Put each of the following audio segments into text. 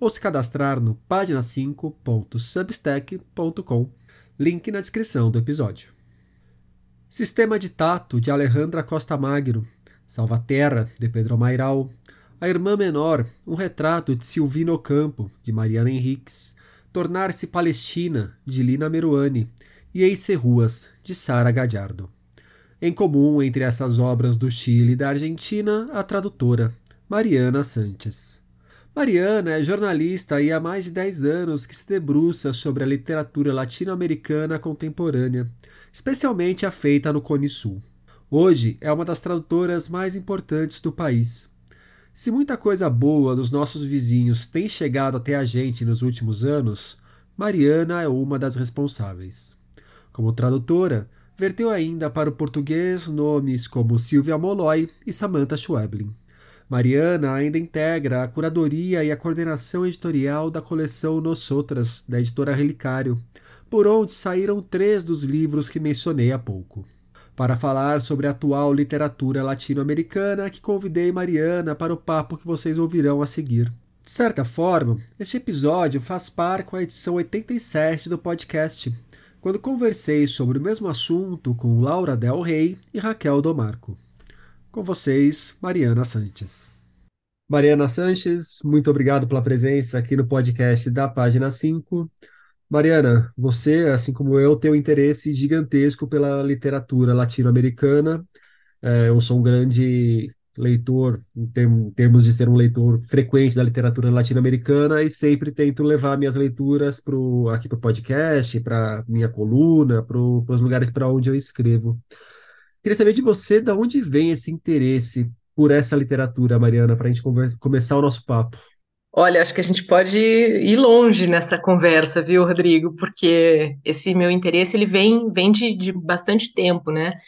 ou se cadastrar no página5.substack.com, link na descrição do episódio. Sistema de Tato, de Alejandra Costa Magno, Salvaterra, de Pedro Mairal, A Irmã Menor, um retrato de Silvino Campo, de Mariana Henriques, Tornar-se Palestina, de Lina Meruane, e Eice Ruas, de Sara Gadiardo. Em comum entre essas obras do Chile e da Argentina, a tradutora, Mariana Sanches. Mariana é jornalista e há mais de 10 anos que se debruça sobre a literatura latino-americana contemporânea, especialmente a feita no Cone Sul. Hoje é uma das tradutoras mais importantes do país. Se muita coisa boa dos nossos vizinhos tem chegado até a gente nos últimos anos, Mariana é uma das responsáveis. Como tradutora, verteu ainda para o português nomes como Silvia Molloy e Samantha Schweblin. Mariana ainda integra a curadoria e a coordenação editorial da coleção Nos Outras, da editora Relicário, por onde saíram três dos livros que mencionei há pouco. Para falar sobre a atual literatura latino-americana, que convidei Mariana para o papo que vocês ouvirão a seguir. De certa forma, este episódio faz par com a edição 87 do podcast, quando conversei sobre o mesmo assunto com Laura Del Rey e Raquel Domarco. Com vocês, Mariana Sanches. Mariana Sanches, muito obrigado pela presença aqui no podcast da página 5. Mariana, você, assim como eu, tem um interesse gigantesco pela literatura latino-americana. É, eu sou um grande leitor, em termos de ser um leitor frequente da literatura latino-americana, e sempre tento levar minhas leituras pro, aqui para o podcast, para minha coluna, para os lugares para onde eu escrevo. Queria saber de você de onde vem esse interesse por essa literatura, Mariana, para a gente começar o nosso papo. Olha, acho que a gente pode ir longe nessa conversa, viu, Rodrigo? Porque esse meu interesse ele vem, vem de, de bastante tempo, né?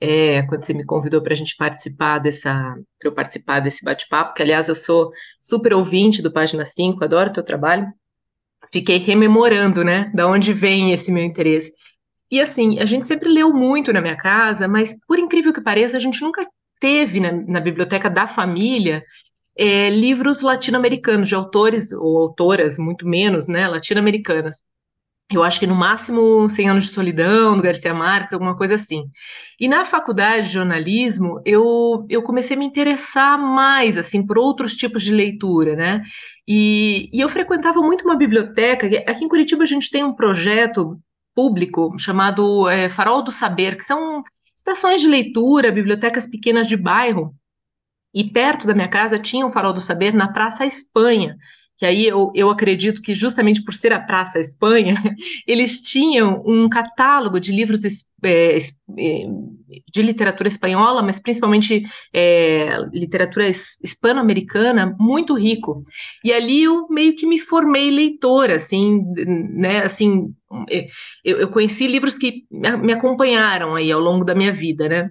É, quando você me convidou para a gente participar dessa, para eu participar desse bate-papo, que aliás eu sou super ouvinte do Página 5, adoro o teu trabalho, fiquei rememorando, né, da onde vem esse meu interesse. E assim, a gente sempre leu muito na minha casa, mas por incrível que pareça, a gente nunca teve na, na biblioteca da família é, livros latino-americanos, de autores ou autoras, muito menos, né, latino-americanas. Eu acho que no máximo 100 anos de solidão, do Garcia Marques, alguma coisa assim. E na faculdade de jornalismo, eu, eu comecei a me interessar mais, assim, por outros tipos de leitura, né? E, e eu frequentava muito uma biblioteca, aqui em Curitiba a gente tem um projeto público chamado é, Farol do Saber, que são estações de leitura, bibliotecas pequenas de bairro. E perto da minha casa tinha o Farol do Saber na Praça Espanha, que aí eu, eu acredito que justamente por ser a Praça Espanha, eles tinham um catálogo de livros é, é, de literatura espanhola, mas principalmente é, literatura hispano-americana, muito rico. E ali eu meio que me formei leitora, assim, né, assim, é, eu, eu conheci livros que me acompanharam aí ao longo da minha vida, né?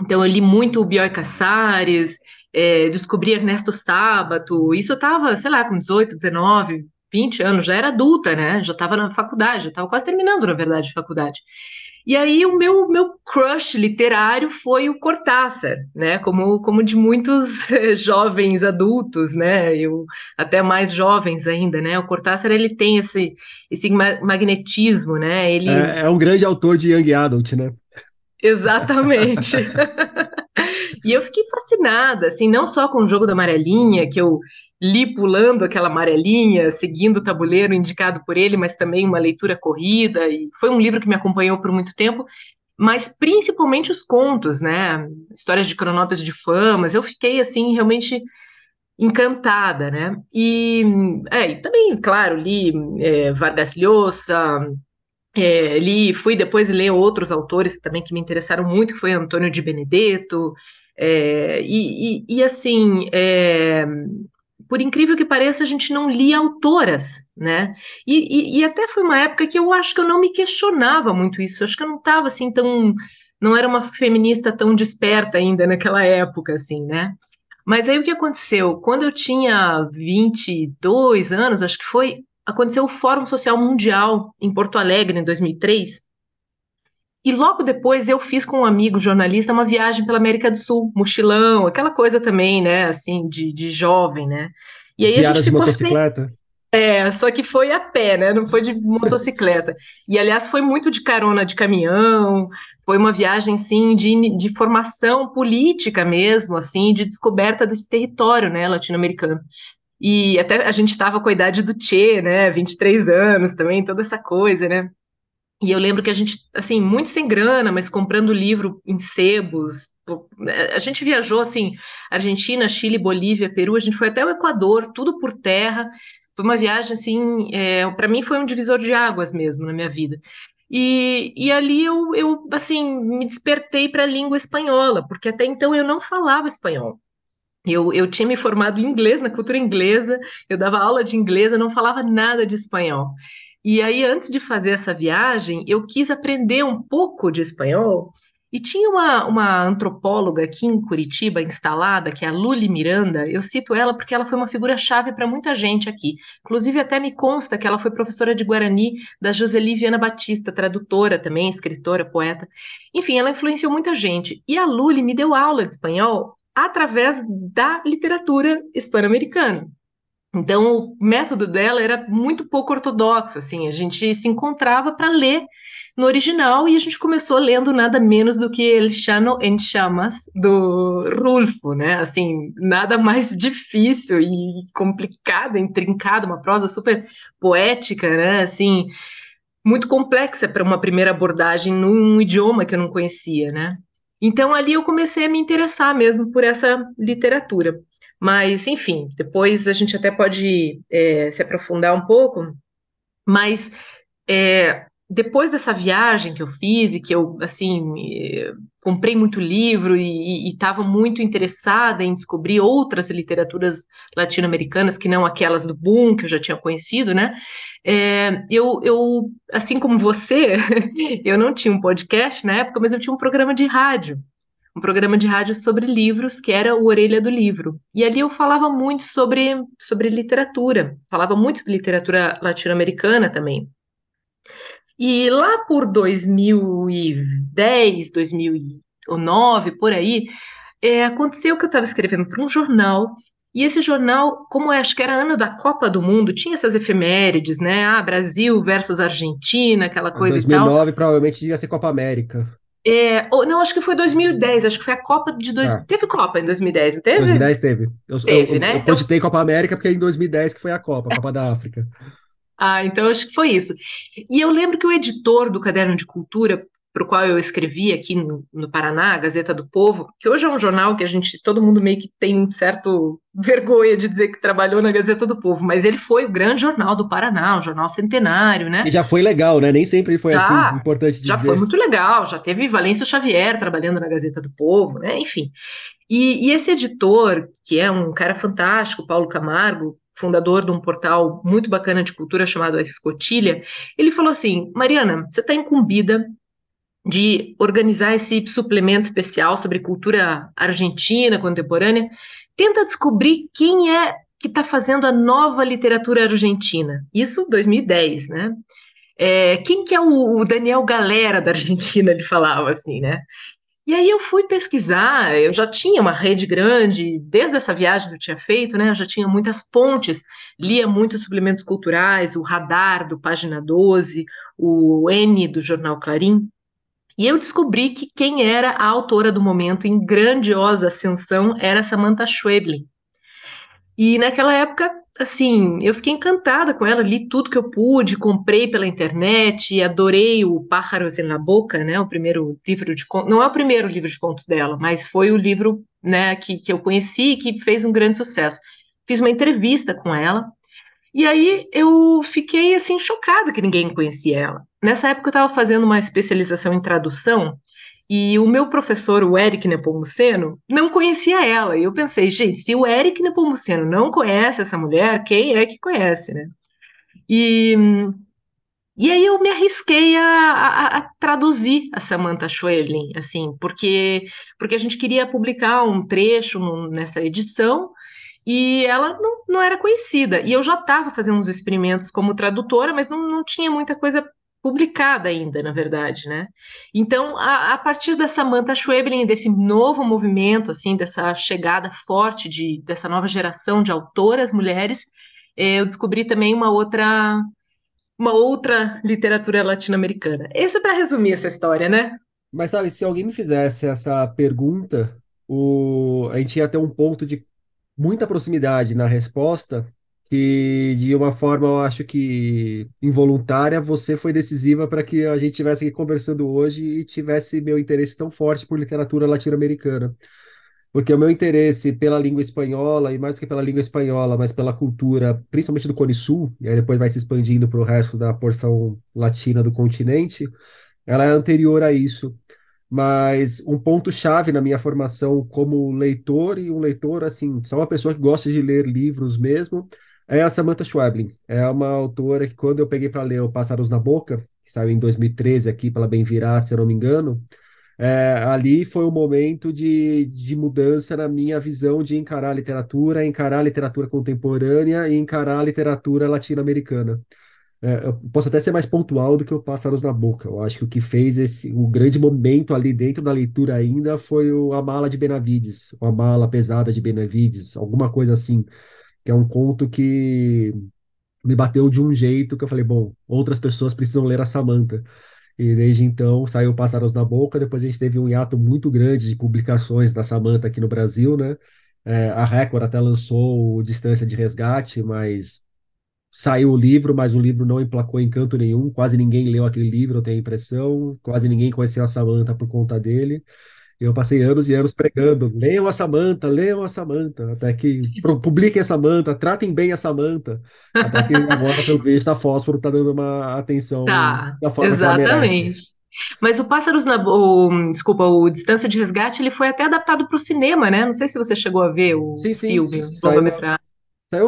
Então eu li muito Bioy Casares, é, descobri Ernesto Sábato, isso eu estava, sei lá, com 18, 19, 20 anos, já era adulta, né? Já estava na faculdade, já estava quase terminando, na verdade, a faculdade. E aí o meu, meu crush literário foi o Cortázar, né? Como, como de muitos jovens adultos, né? Eu, até mais jovens ainda, né? O Cortázar ele tem esse, esse magnetismo, né? Ele... É, é um grande autor de Young Adult, né? Exatamente. E eu fiquei fascinada, assim, não só com o jogo da amarelinha, que eu li pulando aquela amarelinha, seguindo o tabuleiro indicado por ele, mas também uma leitura corrida, e foi um livro que me acompanhou por muito tempo, mas principalmente os contos, né? Histórias de cronópios de famas, eu fiquei, assim, realmente encantada, né? E, é, e também, claro, li é, Vargas Llosa, é, li, fui depois ler outros autores também que me interessaram muito, que foi Antônio de Benedetto, é, e, e, e, assim, é, por incrível que pareça, a gente não lia autoras, né? E, e, até foi uma época que eu acho que eu não me questionava muito isso. Acho que eu não estava assim tão. Não era uma feminista tão desperta ainda naquela época, assim, né? Mas aí o que aconteceu? Quando eu tinha 22 anos, acho que foi, aconteceu o Fórum Social Mundial em Porto Alegre, em 2003. E logo depois eu fiz com um amigo jornalista uma viagem pela América do Sul, mochilão, aquela coisa também, né, assim, de, de jovem, né? E aí a gente ficou de motocicleta? Sem... É, só que foi a pé, né? Não foi de motocicleta. E, aliás, foi muito de carona de caminhão, foi uma viagem, sim, de, de formação política mesmo, assim, de descoberta desse território, né, latino-americano. E até a gente estava com a idade do Che, né, 23 anos também, toda essa coisa, né? E eu lembro que a gente, assim, muito sem grana, mas comprando livro em sebos. A gente viajou, assim, Argentina, Chile, Bolívia, Peru, a gente foi até o Equador, tudo por terra. Foi uma viagem, assim, é, para mim foi um divisor de águas mesmo na minha vida. E, e ali eu, eu, assim, me despertei para a língua espanhola, porque até então eu não falava espanhol. Eu, eu tinha me formado em inglês, na cultura inglesa, eu dava aula de inglês, eu não falava nada de espanhol. E aí, antes de fazer essa viagem, eu quis aprender um pouco de espanhol. E tinha uma, uma antropóloga aqui em Curitiba instalada, que é a Luli Miranda. Eu cito ela porque ela foi uma figura-chave para muita gente aqui. Inclusive, até me consta que ela foi professora de Guarani da Joseli Viana Batista, tradutora também, escritora, poeta. Enfim, ela influenciou muita gente. E a Luli me deu aula de espanhol através da literatura hispano-americana. Então, o método dela era muito pouco ortodoxo, assim, a gente se encontrava para ler no original e a gente começou lendo nada menos do que El Chano en Chamas, do Rulfo, né? Assim, nada mais difícil e complicado, intrincado, uma prosa super poética, né? Assim, muito complexa para uma primeira abordagem num idioma que eu não conhecia, né? Então, ali eu comecei a me interessar mesmo por essa literatura. Mas, enfim, depois a gente até pode é, se aprofundar um pouco, mas é, depois dessa viagem que eu fiz e que eu, assim, comprei muito livro e estava muito interessada em descobrir outras literaturas latino-americanas que não aquelas do boom que eu já tinha conhecido, né? É, eu, eu, assim como você, eu não tinha um podcast na época, mas eu tinha um programa de rádio um programa de rádio sobre livros, que era o Orelha do Livro. E ali eu falava muito sobre, sobre literatura, falava muito sobre literatura latino-americana também. E lá por 2010, 2009, por aí, é, aconteceu que eu estava escrevendo para um jornal e esse jornal, como é, acho que era ano da Copa do Mundo, tinha essas efemérides, né? Ah, Brasil versus Argentina, aquela coisa 2009, e tal. 2009 provavelmente devia ser Copa América. É, ou, não, acho que foi 2010, acho que foi a Copa de. Dois... Ah. Teve Copa em 2010, não teve? 2010 teve. Eu, teve, eu, né? Eu, eu então... Copa América porque é em 2010 que foi a Copa, a Copa da África. Ah, então acho que foi isso. E eu lembro que o editor do Caderno de Cultura para o qual eu escrevi aqui no, no, Paraná, a Gazeta do Povo, que hoje é um jornal que a gente, todo mundo meio que tem um certo vergonha de dizer que trabalhou na Gazeta do Povo, mas ele foi o grande jornal do Paraná, um jornal centenário, né? E já foi legal, né? Nem sempre foi assim, importante dizer. Já foi muito legal, já teve Valêncio Xavier trabalhando na Gazeta do Povo, né? Enfim. E, e esse editor, que é um cara fantástico, Paulo Camargo, fundador de um portal muito bacana de cultura chamado A Escotilha, ele falou assim: Mariana, você está incumbida de organizar esse suplemento especial sobre cultura argentina contemporânea, tenta descobrir quem é que está fazendo a nova literatura argentina. Isso 2010, né? É, quem que é o, o, Daniel Galera da Argentina? Ele falava assim, né? E aí eu fui pesquisar, eu já tinha uma rede grande, desde essa viagem que eu tinha feito, né? Eu já tinha muitas pontes, lia muitos suplementos culturais, o Radar do Página 12, o N do Jornal Clarim. E eu descobri que quem era a autora do momento em grandiosa ascensão era Samantha Schweblin. E naquela época, assim, eu fiquei encantada com ela, li tudo que eu pude, comprei pela internet, adorei o Pájaros na Boca, né, o primeiro livro de contos, não é o primeiro livro de contos dela, mas foi o livro, né, que, que eu conheci e que fez um grande sucesso. Fiz uma entrevista com ela, e aí eu fiquei assim chocada que ninguém conhecia ela. Nessa época eu estava fazendo uma especialização em tradução E o meu professor, o Eric Nepomuceno, não conhecia ela. E eu pensei, gente, se o Eric Nepomuceno não conhece essa mulher, quem é que conhece, né? E, e aí eu me arrisquei a, a, a traduzir a Samantha Schweblin, assim, porque, porque a gente queria publicar um trecho nessa edição e ela não, não era conhecida. E eu já estava fazendo uns experimentos como tradutora, mas não, não tinha muita coisa publicada ainda, na verdade, né? Então, a, a partir da Samantha Schweblin, desse novo movimento, assim, dessa chegada forte de, dessa nova geração de autoras mulheres, eh, eu descobri também uma outra uma outra literatura latino-americana. Isso é para resumir essa história, né? Mas sabe, se alguém me fizesse essa pergunta, o... a gente ia ter um ponto de muita proximidade na resposta, que de uma forma eu acho que involuntária você foi decisiva para que a gente estivesse aqui conversando hoje e tivesse meu interesse tão forte por literatura latino-americana. Porque o meu interesse pela língua espanhola, e mais que pela língua espanhola, mas pela cultura, principalmente do Cone Sul, e aí depois vai se expandindo para o resto da porção latina do continente, ela é anterior a isso mas um ponto-chave na minha formação como leitor e um leitor, assim, só uma pessoa que gosta de ler livros mesmo, é a Samantha Schweblin. É uma autora que, quando eu peguei para ler O Pássaros na Boca, que saiu em 2013 aqui pela Bem Virar, se eu não me engano, é, ali foi um momento de, de mudança na minha visão de encarar a literatura, encarar a literatura contemporânea e encarar a literatura latino-americana. É, eu posso até ser mais pontual do que o Pássaros na Boca. Eu acho que o que fez esse, o grande momento ali dentro da leitura ainda foi o, a mala de Benavides, a mala pesada de Benavides, alguma coisa assim, que é um conto que me bateu de um jeito que eu falei, bom, outras pessoas precisam ler a Samantha. E desde então saiu Pássaros na Boca, depois a gente teve um hiato muito grande de publicações da Samantha aqui no Brasil, né? É, a Record até lançou o Distância de Resgate, mas saiu o livro, mas o livro não emplacou em canto nenhum, quase ninguém leu aquele livro, eu tenho a impressão, quase ninguém conheceu a Samantha por conta dele. Eu passei anos e anos pregando, leiam a Samantha, leiam a Samantha, até que publiquem a Samantha, tratem bem a Samantha, até que agora, pelo visto, a Fósforo está dando uma atenção tá, da forma exatamente. Mas o Pássaros na o, desculpa, o Distância de Resgate, ele foi até adaptado para o cinema, né? Não sei se você chegou a ver o sim, sim, filme, o longa-metragem. Saiu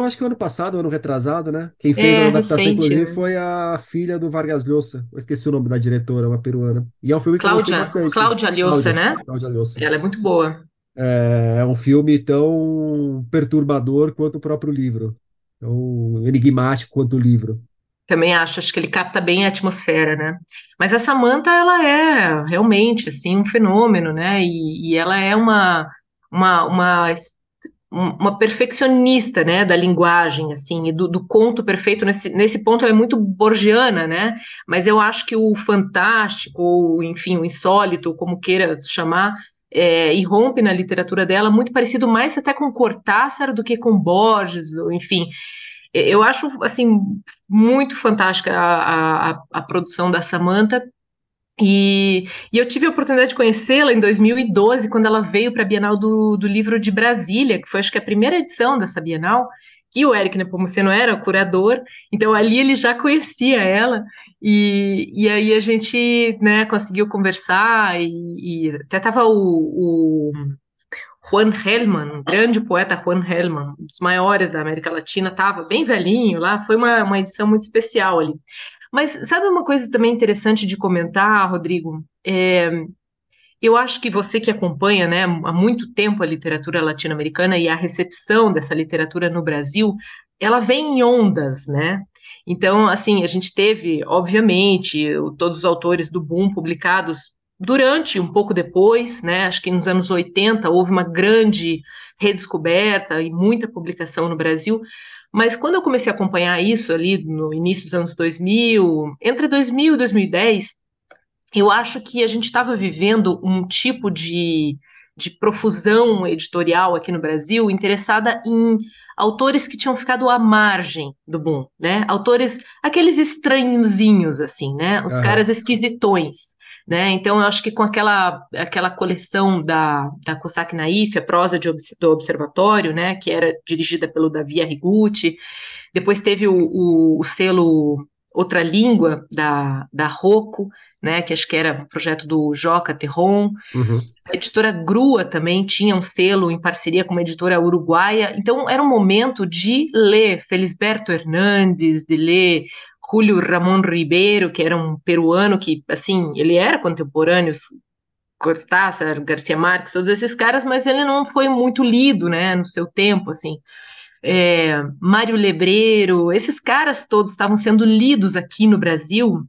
acho que ano passado, ano retrasado, né? Quem fez É, a adaptação, recente, inclusive, né? foi a filha do Vargas Llosa. Eu esqueci o nome da diretora, uma peruana. E é um filme que eu gostei Cláudia, bastante. Cláudia Cláudia, né? Cláudia Llosa. Ela é muito boa. É, é um filme tão perturbador quanto o próprio livro. Tão enigmático quanto o livro. Também acho, acho que ele capta bem a atmosfera, né? Mas a Samantha, ela é realmente, assim, um fenômeno, né? E, e ela é uma, uma, uma, uma perfeccionista, né, da linguagem, assim, e do, do conto perfeito. Nesse, nesse ponto, ela é muito borgiana, né? Mas eu acho que o fantástico, ou, enfim, o insólito, como queira chamar, é, irrompe na literatura dela, muito parecido mais até com Cortázar do que com Borges, enfim. Eu acho, assim, muito fantástica a, a, a produção da Samantha, e, e, eu tive a oportunidade de conhecê-la em 2012, quando ela veio para a Bienal do, do Livro de Brasília, que foi acho que a primeira edição dessa Bienal, que o Eric Nepomuceno era o curador, então ali ele já conhecia ela, e, e aí a gente né, conseguiu conversar, e, e até estava o, o Juan Hellman, um grande poeta Juan Hellman, um dos maiores da América Latina, estava bem velhinho lá, foi uma, uma edição muito especial ali. Mas sabe uma coisa também interessante de comentar, Rodrigo? É, eu acho que você que acompanha né, há muito tempo a literatura latino-americana e a recepção dessa literatura no Brasil, ela vem em ondas, né? Então, assim, a gente teve, obviamente, todos os autores do boom publicados durante, um pouco depois, né? Acho que nos anos 80 houve uma grande redescoberta e muita publicação no Brasil, mas quando eu comecei a acompanhar isso ali no início dos anos 2000, entre 2000 e 2010, eu acho que a gente estava vivendo um tipo de, de profusão editorial aqui no Brasil interessada em autores que tinham ficado à margem do boom, né? Autores, aqueles estranhozinhos, assim, né? Os Aham. caras esquisitões. Né? Então, eu acho que com aquela, aquela coleção da, da Cossack Naif, a prosa de, do Observatório, né, que era dirigida pelo Davi Arrigucci, depois teve o, o, o selo outra língua da, da Rocco, né, que acho que era um projeto do Joca Terron. Uhum. A editora Grua também tinha um selo em parceria com uma editora uruguaia. Então, era um momento de ler Felisberto Hernandes, de ler Julio Ramón Ribeiro, que era um peruano que, assim, ele era contemporâneo, Cortázar, Garcia Marques, todos esses caras, mas ele não foi muito lido, né, no seu tempo, assim. É, Mário Lebreiro, esses caras todos estavam sendo lidos aqui no Brasil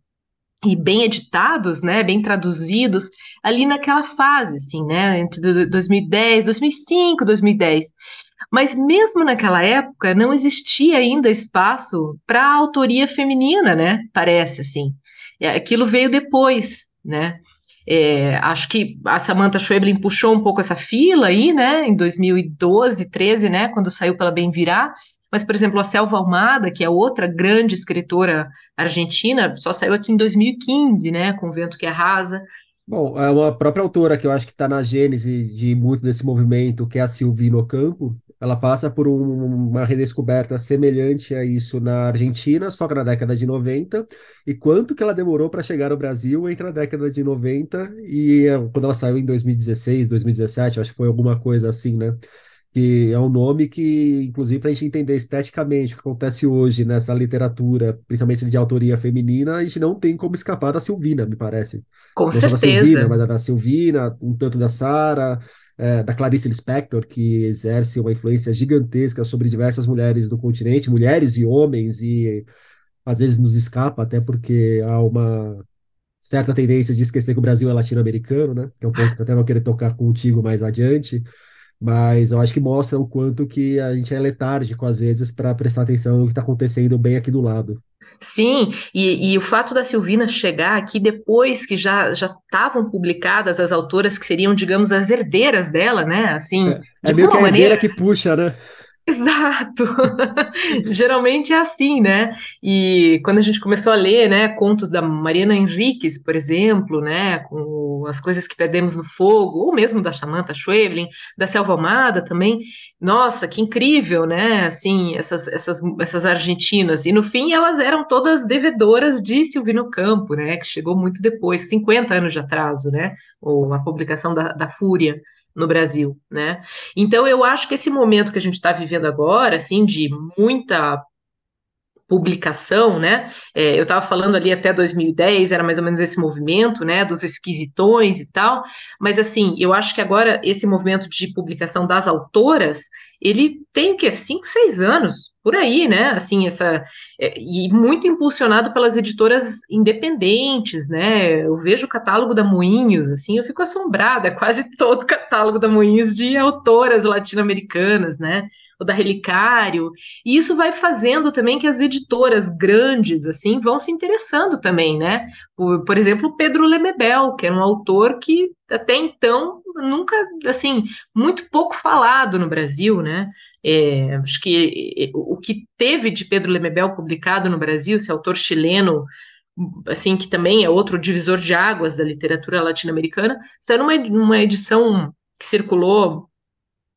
e bem editados, né, bem traduzidos ali naquela fase, assim, né, entre 2010, 2005, 2010. Mas mesmo naquela época não existia ainda espaço para autoria feminina, né? Parece assim. Aquilo veio depois, né? É, acho que a Samantha Schweblin puxou um pouco essa fila aí, né? Em 2012, 13, né? Quando saiu pela Bem Virar. Mas, por exemplo, a Selva Almada, que é outra grande escritora argentina, só saiu aqui em 2015, né? Com o Vento que Arrasa. Bom, é uma própria autora que eu acho que está na gênese de muito desse movimento, que é a Silvina Ocampo, ela passa por um, uma redescoberta semelhante a isso na Argentina, só que na década de 90, e quanto que ela demorou para chegar no Brasil entre a década de 90 e eh, quando ela saiu em 2016, 2017, acho que foi alguma coisa assim, né? que é um nome que, inclusive, para a gente entender esteticamente o que acontece hoje nessa literatura, principalmente de autoria feminina, a gente não tem como escapar da Silvina, me parece. Com não certeza. Da Silvina, mas da Silvina, um tanto da Sara, é, da Clarice Lispector, que exerce uma influência gigantesca sobre diversas mulheres do continente, mulheres e homens, e às vezes nos escapa, até porque há uma certa tendência de esquecer que o Brasil é latino-americano, né? Que é um ponto que eu até vou querer tocar contigo mais adiante. Mas eu acho que mostra o quanto que a gente é letárgico, às vezes, para prestar atenção no que está acontecendo bem aqui do lado. Sim, e, e, o fato da Silvina chegar aqui depois que já já estavam publicadas as autoras que seriam, digamos, as herdeiras dela, né? Assim, é, é meio que a maneira... herdeira que puxa, né? Exato. Geralmente é assim, né? E quando a gente começou a ler, né, contos da Mariana Henriques, por exemplo, né, com as coisas que perdemos no fogo, ou mesmo da Samantha Schweblin, da Selva Almada também, nossa, que incrível, né? Assim, essas, essas, essas argentinas. E no fim elas eram todas devedoras de Silvino Campo, né? Que chegou muito depois, 50 anos de atraso, né? Ou a publicação da, da Fúria no Brasil, né? Então eu acho que esse momento que a gente está vivendo agora, assim, de muita publicação, né? É, eu estava falando ali até 2010, era mais ou menos esse movimento, né, dos esquisitões e tal, mas assim, eu acho que agora esse movimento de publicação das autoras, ele tem o quê? Cinco, seis anos, por aí, né? Assim, essa. É, e muito impulsionado pelas editoras independentes, né? Eu vejo o catálogo da Moinhos, assim, eu fico assombrada, quase todo o catálogo da Moinhos de autoras latino-americanas, né? Ou da Relicário, e isso vai fazendo também que as editoras grandes, assim, vão se interessando também, né? Por, por exemplo, Pedro Lemebel, que era um autor que até então nunca, assim, muito pouco falado no Brasil, né? É, acho que o que teve de Pedro Lemebel publicado no Brasil, esse autor chileno, assim, que também é outro divisor de águas da literatura latino-americana, saiu numa, numa edição que circulou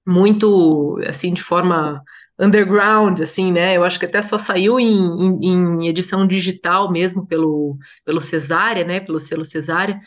muito, assim, de forma underground, assim, né? Eu acho que até só saiu em, em, em edição digital mesmo pelo, pelo Cesária, né? Pelo selo Cesária.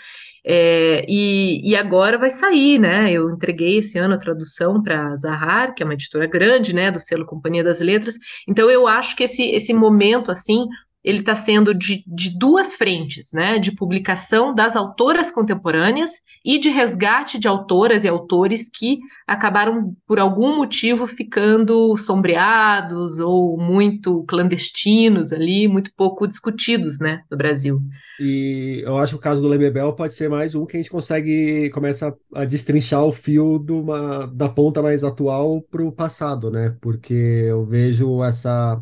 É, e, e, agora vai sair, né? Eu entreguei esse ano a tradução para Zahar, que é uma editora grande, né? Do selo Companhia das Letras. Então eu acho que esse, esse momento, assim, ele está sendo de, de, duas frentes, né? De publicação das autoras contemporâneas e de resgate de autoras e autores que acabaram, por algum motivo, ficando sombreados ou muito clandestinos ali, muito pouco discutidos, né, no Brasil. E eu acho que o caso do Lemebel pode ser mais um que a gente consegue, começa a destrinchar o fio uma, da ponta mais atual para o passado, né? Porque eu vejo essa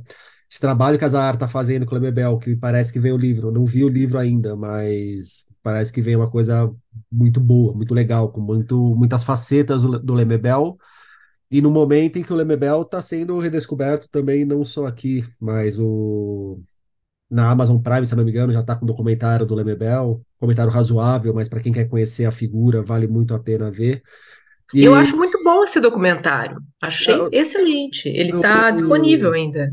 esse trabalho que a Zahar está fazendo com o Lemebel, que parece que vem o livro. Eu não vi o livro ainda, mas parece que vem uma coisa muito boa, muito legal, com muito, muitas facetas do, do Lemebel. E no momento em que o Lemebel está sendo redescoberto também, não só aqui, mas o na Amazon Prime, se não me engano, já está com o documentário do Lemebel, comentário razoável, mas para quem quer conhecer a figura, vale muito a pena ver. E... Eu acho muito bom esse documentário, achei eu... excelente. Ele está disponível ainda.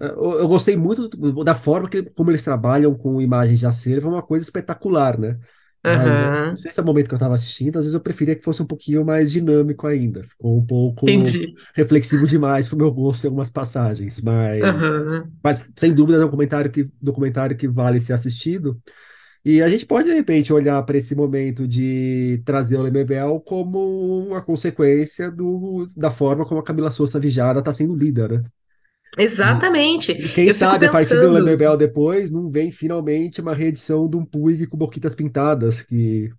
Eu, eu gostei muito da forma que, como eles trabalham com imagens de acervo, é uma coisa espetacular, né? Mas é, não sei se é o momento que eu estava assistindo, às vezes eu preferia que fosse um pouquinho mais dinâmico ainda. Ficou um pouco entendi. reflexivo demais para o meu gosto em algumas passagens, mas, Aham. mas sem dúvida é um documentário que, documentário que vale ser assistido. E a gente pode, de repente, olhar para esse momento de trazer o Lemebel como uma consequência do, da forma como a Camila Souza Vijara está sendo lida, né? Exatamente. e quem Eu sabe, a partir do pensando, Lemebel depois, não vem finalmente uma reedição de um Puig com Boquitas Pintadas, que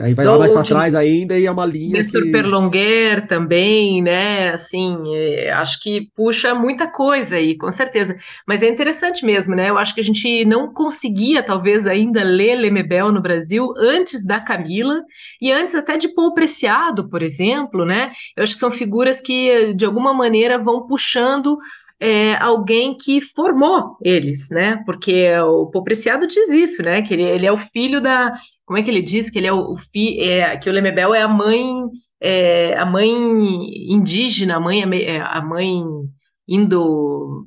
Aí vai lá mais para trás ainda e é uma linha Nestor que. Perlonguer também, né? Assim, é, acho que puxa muita coisa aí, com certeza. Mas é interessante mesmo, né? Eu acho que a gente não conseguia, talvez, ainda ler Lemebel no Brasil antes da Camila e antes até de Paul Preciado, por exemplo, né? Eu acho que são figuras que, de alguma maneira, vão puxando. É, alguém que formou eles, né? Porque o Paul Preciado diz isso, né? Que ele, ele é o filho da, como é que ele diz que ele é o, o é, que o Lemebel é a mãe é, a mãe indígena, a mãe é, a mãe indo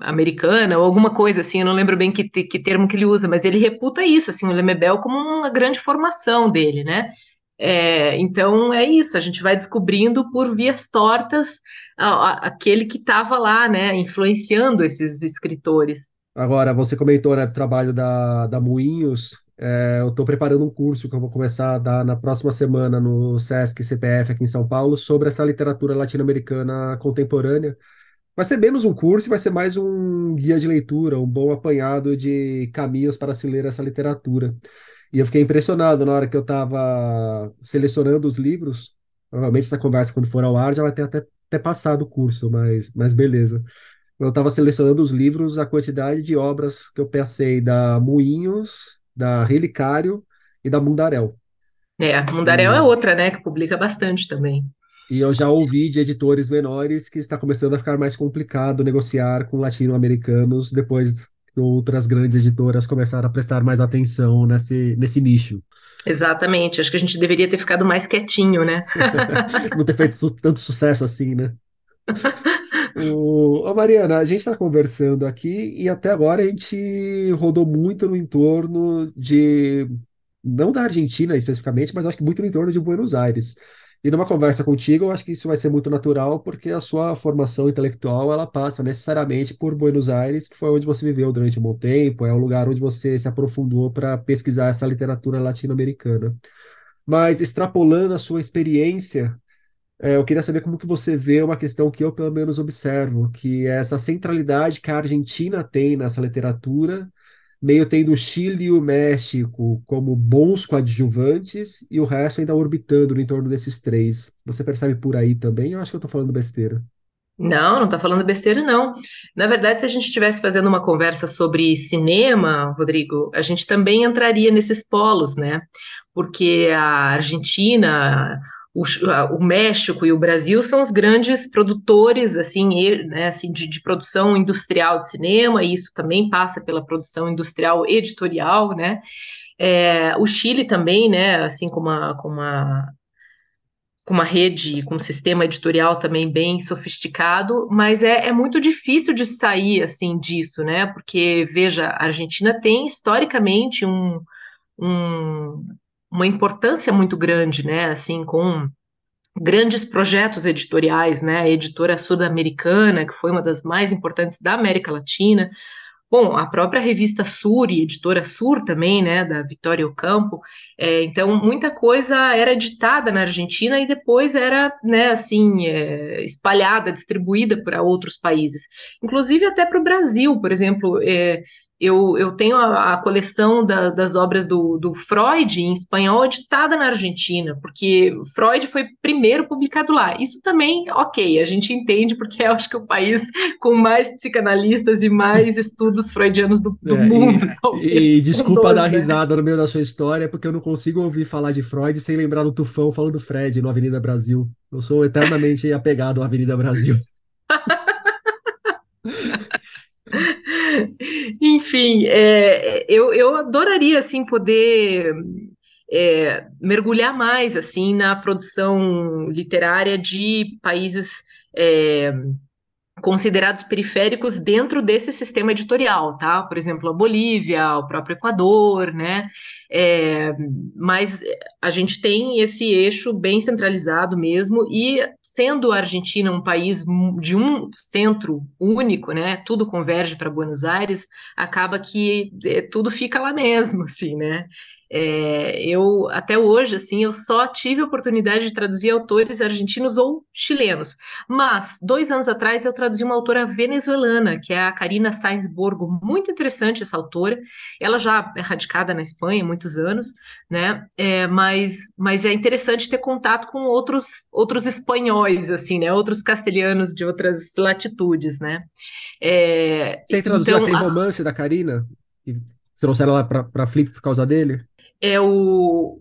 americana ou alguma coisa assim, eu não lembro bem que, que termo que ele usa, mas ele reputa isso, assim, o Lemebel como uma grande formação dele, né? É, então é isso, a gente vai descobrindo por vias tortas a, a, aquele que estava lá, né, influenciando esses escritores. Agora, você comentou, né, do trabalho da, da Moinhos. É, eu estou preparando um curso que eu vou começar a dar na próxima semana no Sesc CPF aqui em São Paulo sobre essa literatura latino-americana contemporânea. Vai ser menos um curso, vai ser mais um guia de leitura, um bom apanhado de caminhos para se ler essa literatura. E eu fiquei impressionado na hora que eu estava selecionando os livros. Provavelmente essa conversa, quando for ao ar, já vai ter até, até passado o curso, mas, mas beleza. Eu estava selecionando os livros, a quantidade de obras que eu pensei da Moinhos, da Relicário e da Mundaréu. É, Mundaréu é E, outra, né, que publica bastante também. e eu já ouvi de editores menores que está começando a ficar mais complicado negociar com latino-americanos depois outras grandes editoras começaram a prestar mais atenção nesse, nesse nicho. Exatamente, acho que a gente deveria ter ficado mais quietinho, né? Não ter feito tanto sucesso assim, né? O, ô Mariana, a gente está conversando aqui e até agora a gente rodou muito no entorno de, não da Argentina especificamente, mas acho que muito no entorno de Buenos Aires. E numa conversa contigo, eu acho que isso vai ser muito natural, porque a sua formação intelectual, ela passa necessariamente por Buenos Aires, que foi onde você viveu durante um bom tempo, é o lugar onde você se aprofundou para pesquisar essa literatura latino-americana. Mas extrapolando a sua experiência é, eu queria saber como que você vê uma questão que eu, pelo menos, observo, que é essa centralidade que a Argentina tem nessa literatura, meio tendo o Chile e o México como bons coadjuvantes e o resto ainda orbitando no entorno desses três. Você percebe por aí também? Eu acho que eu estou falando besteira. Não, não tá falando besteira, não. Na verdade, se a gente estivesse fazendo uma conversa sobre cinema, Rodrigo, a gente também entraria nesses polos, né? Porque a Argentina, o, o México e o Brasil são os grandes produtores, assim, né, assim de, de produção industrial de cinema, e isso também passa pela produção industrial editorial, né? É, o Chile também, né? Assim como a, como a com uma rede, com um sistema editorial também bem sofisticado, mas é, é muito difícil de sair assim disso, né? Porque, veja, a Argentina tem historicamente um, um, uma importância muito grande, né? Assim, com grandes projetos editoriais, né? A editora sul-americana, que foi uma das mais importantes da América Latina, Bom, a própria revista Sur e editora Sur também, né, da Vitória Ocampo, é, então muita coisa era editada na Argentina e depois era, né, assim, é, espalhada, distribuída para outros países, inclusive até para o Brasil, por exemplo, é, eu, eu tenho a, a coleção da, das obras do, do Freud em espanhol editada na Argentina, porque Freud foi primeiro publicado lá. Isso também, ok, a gente entende, porque eu acho que é o país com mais psicanalistas e mais estudos freudianos do, do É, mundo, e, e talvez. Desculpa dar né? risada no meio da sua história, porque eu não consigo ouvir falar de Freud sem lembrar do Tufão falando do Fred no Avenida Brasil. Eu sou eternamente apegado à Avenida Brasil. Enfim, é, eu, eu adoraria assim poder é, mergulhar mais assim na produção literária de países é, considerados periféricos dentro desse sistema editorial, tá? Por exemplo, a Bolívia, o próprio Equador, né? É, mas a gente tem esse eixo bem centralizado mesmo, e sendo a Argentina um país de um centro único, né? Tudo converge para Buenos Aires, acaba que é, tudo fica lá mesmo, assim, né? É, eu até hoje, assim, eu só tive a oportunidade de traduzir autores argentinos ou chilenos. Mas dois anos atrás eu traduzi uma autora venezuelana, que é a Karina Sainz Borgo, muito interessante essa autora. Ela já é radicada na Espanha há muitos anos, né? É, mas, mas é interessante ter contato com outros outros espanhóis, assim, né? Outros castelhanos de outras latitudes, né? É, Você traduziu então, aquele romance a... da Karina? Trouxeram ela para Flip por causa dele? É o.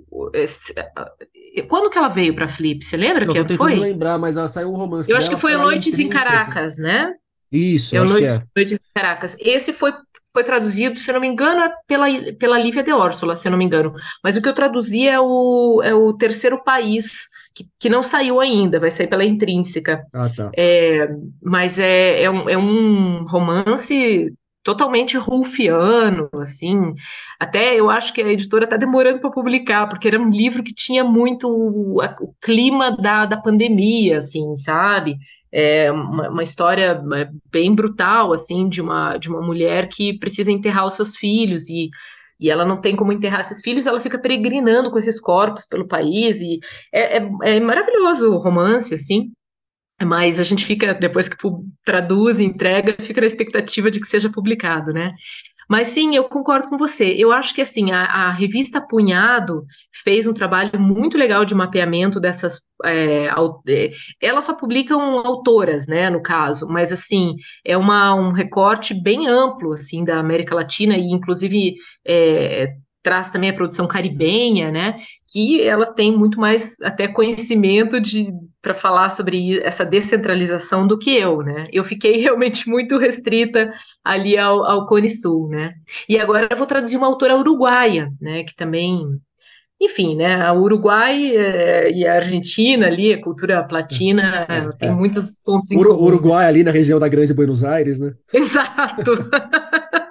Quando que ela veio para Flip? Você lembra eu que tentando foi? lembrar, mas ela saiu um romance. Eu acho que foi Noites em Caracas, né? Isso, é acho Noite, que é. Noites em Caracas. Esse foi, foi traduzido, se não me engano, é pela, pela Lívia de Órsula, se não me engano. Mas o que eu traduzi é o, é o Terceiro País, que, que não saiu ainda, vai sair pela Intrínseca. Ah, tá. É, mas é, é, um, é um romance totalmente rulfiano, assim. Até eu acho que a editora está demorando para publicar, porque era um livro que tinha muito o, o clima da, da pandemia, assim, sabe? É uma, uma, história é, bem brutal, assim, de uma, de uma mulher que precisa enterrar os seus filhos e e ela não tem como enterrar esses filhos, ela fica peregrinando com esses corpos pelo país, e é, é, é maravilhoso o romance, assim, mas a gente fica, depois que traduz, entrega, fica na expectativa de que seja publicado, né? Mas sim, eu concordo com você. Eu acho que assim a, a revista Punhado fez um trabalho muito legal de mapeamento dessas. É, é, elas só publicam autoras, né, no caso, mas assim é uma, um recorte bem amplo assim da América Latina e inclusive é, traz também a produção caribenha, né? Que elas têm muito mais até conhecimento de para falar sobre essa descentralização do que eu, né? Eu fiquei realmente muito restrita ali ao, ao Cone Sul, né? E agora eu vou traduzir uma autora uruguaia, né? Que também enfim, né, o Uruguai é, e a Argentina ali, a cultura platina, é, tem é. muitos pontos em comum. Uruguai ali na região da Grande Buenos Aires, né? Exato.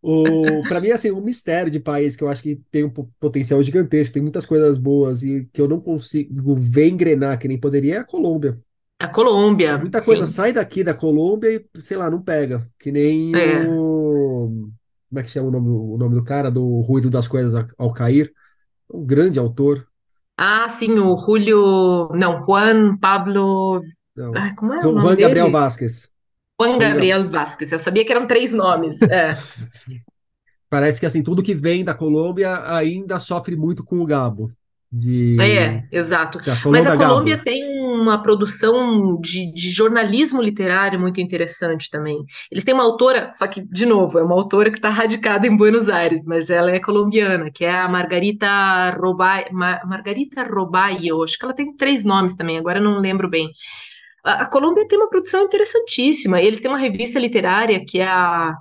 O, para mim, assim, um mistério de país que eu acho que tem um potencial gigantesco, tem muitas coisas boas e que eu não consigo ver engrenar que nem poderia é a Colômbia. A Colômbia. Muita coisa sim. sai daqui da Colômbia e, sei lá, não pega. Que nem é. o. Como é que chama o nome, o nome do cara? Do Ruído das Coisas ao Cair. Um grande autor. Ah, sim, o Julio. Não, Juan Pablo. Não. Ai, como é o Juan nome Gabriel dele? Vasquez. Juan Gabriel Vasquez. Eu sabia que eram três nomes. É. Parece que assim, tudo que vem da Colômbia ainda sofre muito com o Gabo. De... É, exato. Mas a Colômbia Gabo. tem uma produção de, de, jornalismo literário muito interessante também. Eles têm uma autora, só que, de novo, é uma autora que está radicada em Buenos Aires, mas ela é colombiana, que é a Margarita Robaio. Margarita Robaio, acho que ela tem três nomes também, agora não lembro bem. A, a Colômbia tem uma produção interessantíssima. Eles têm uma revista literária que é a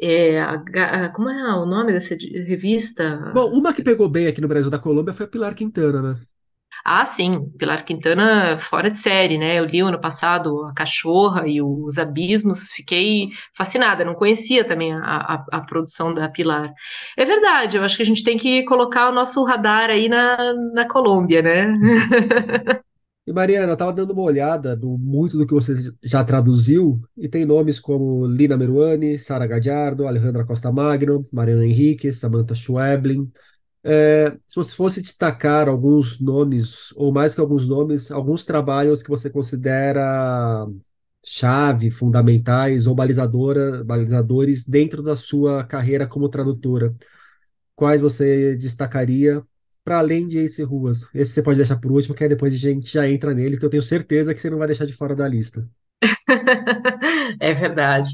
é, a, a, como é o nome dessa revista? Bom, uma que pegou bem aqui no Brasil da Colômbia foi a Pilar Quintana, né? Ah, sim, Pilar Quintana fora de série, né? Eu li ano passado A Cachorra e Os Abismos, fiquei fascinada, não conhecia também a, a, a, produção da Pilar. É verdade, eu acho que a gente tem que colocar o nosso radar aí na, na Colômbia, né? E Mariana, eu estava dando uma olhada muito do que você já traduziu e tem nomes como Lina Meruani, Sara Gadiardo, Alejandra Costa Magno, Mariana Henrique, Samantha Schweblin. É, se você fosse destacar alguns nomes, ou mais que alguns nomes, alguns trabalhos que você considera chave, fundamentais ou balizadora, balizadores dentro da sua carreira como tradutora, quais você destacaria para além de Ace Ruas. Esse você pode deixar por último, que aí depois a gente já entra nele, que eu tenho certeza que você não vai deixar de fora da lista. É verdade.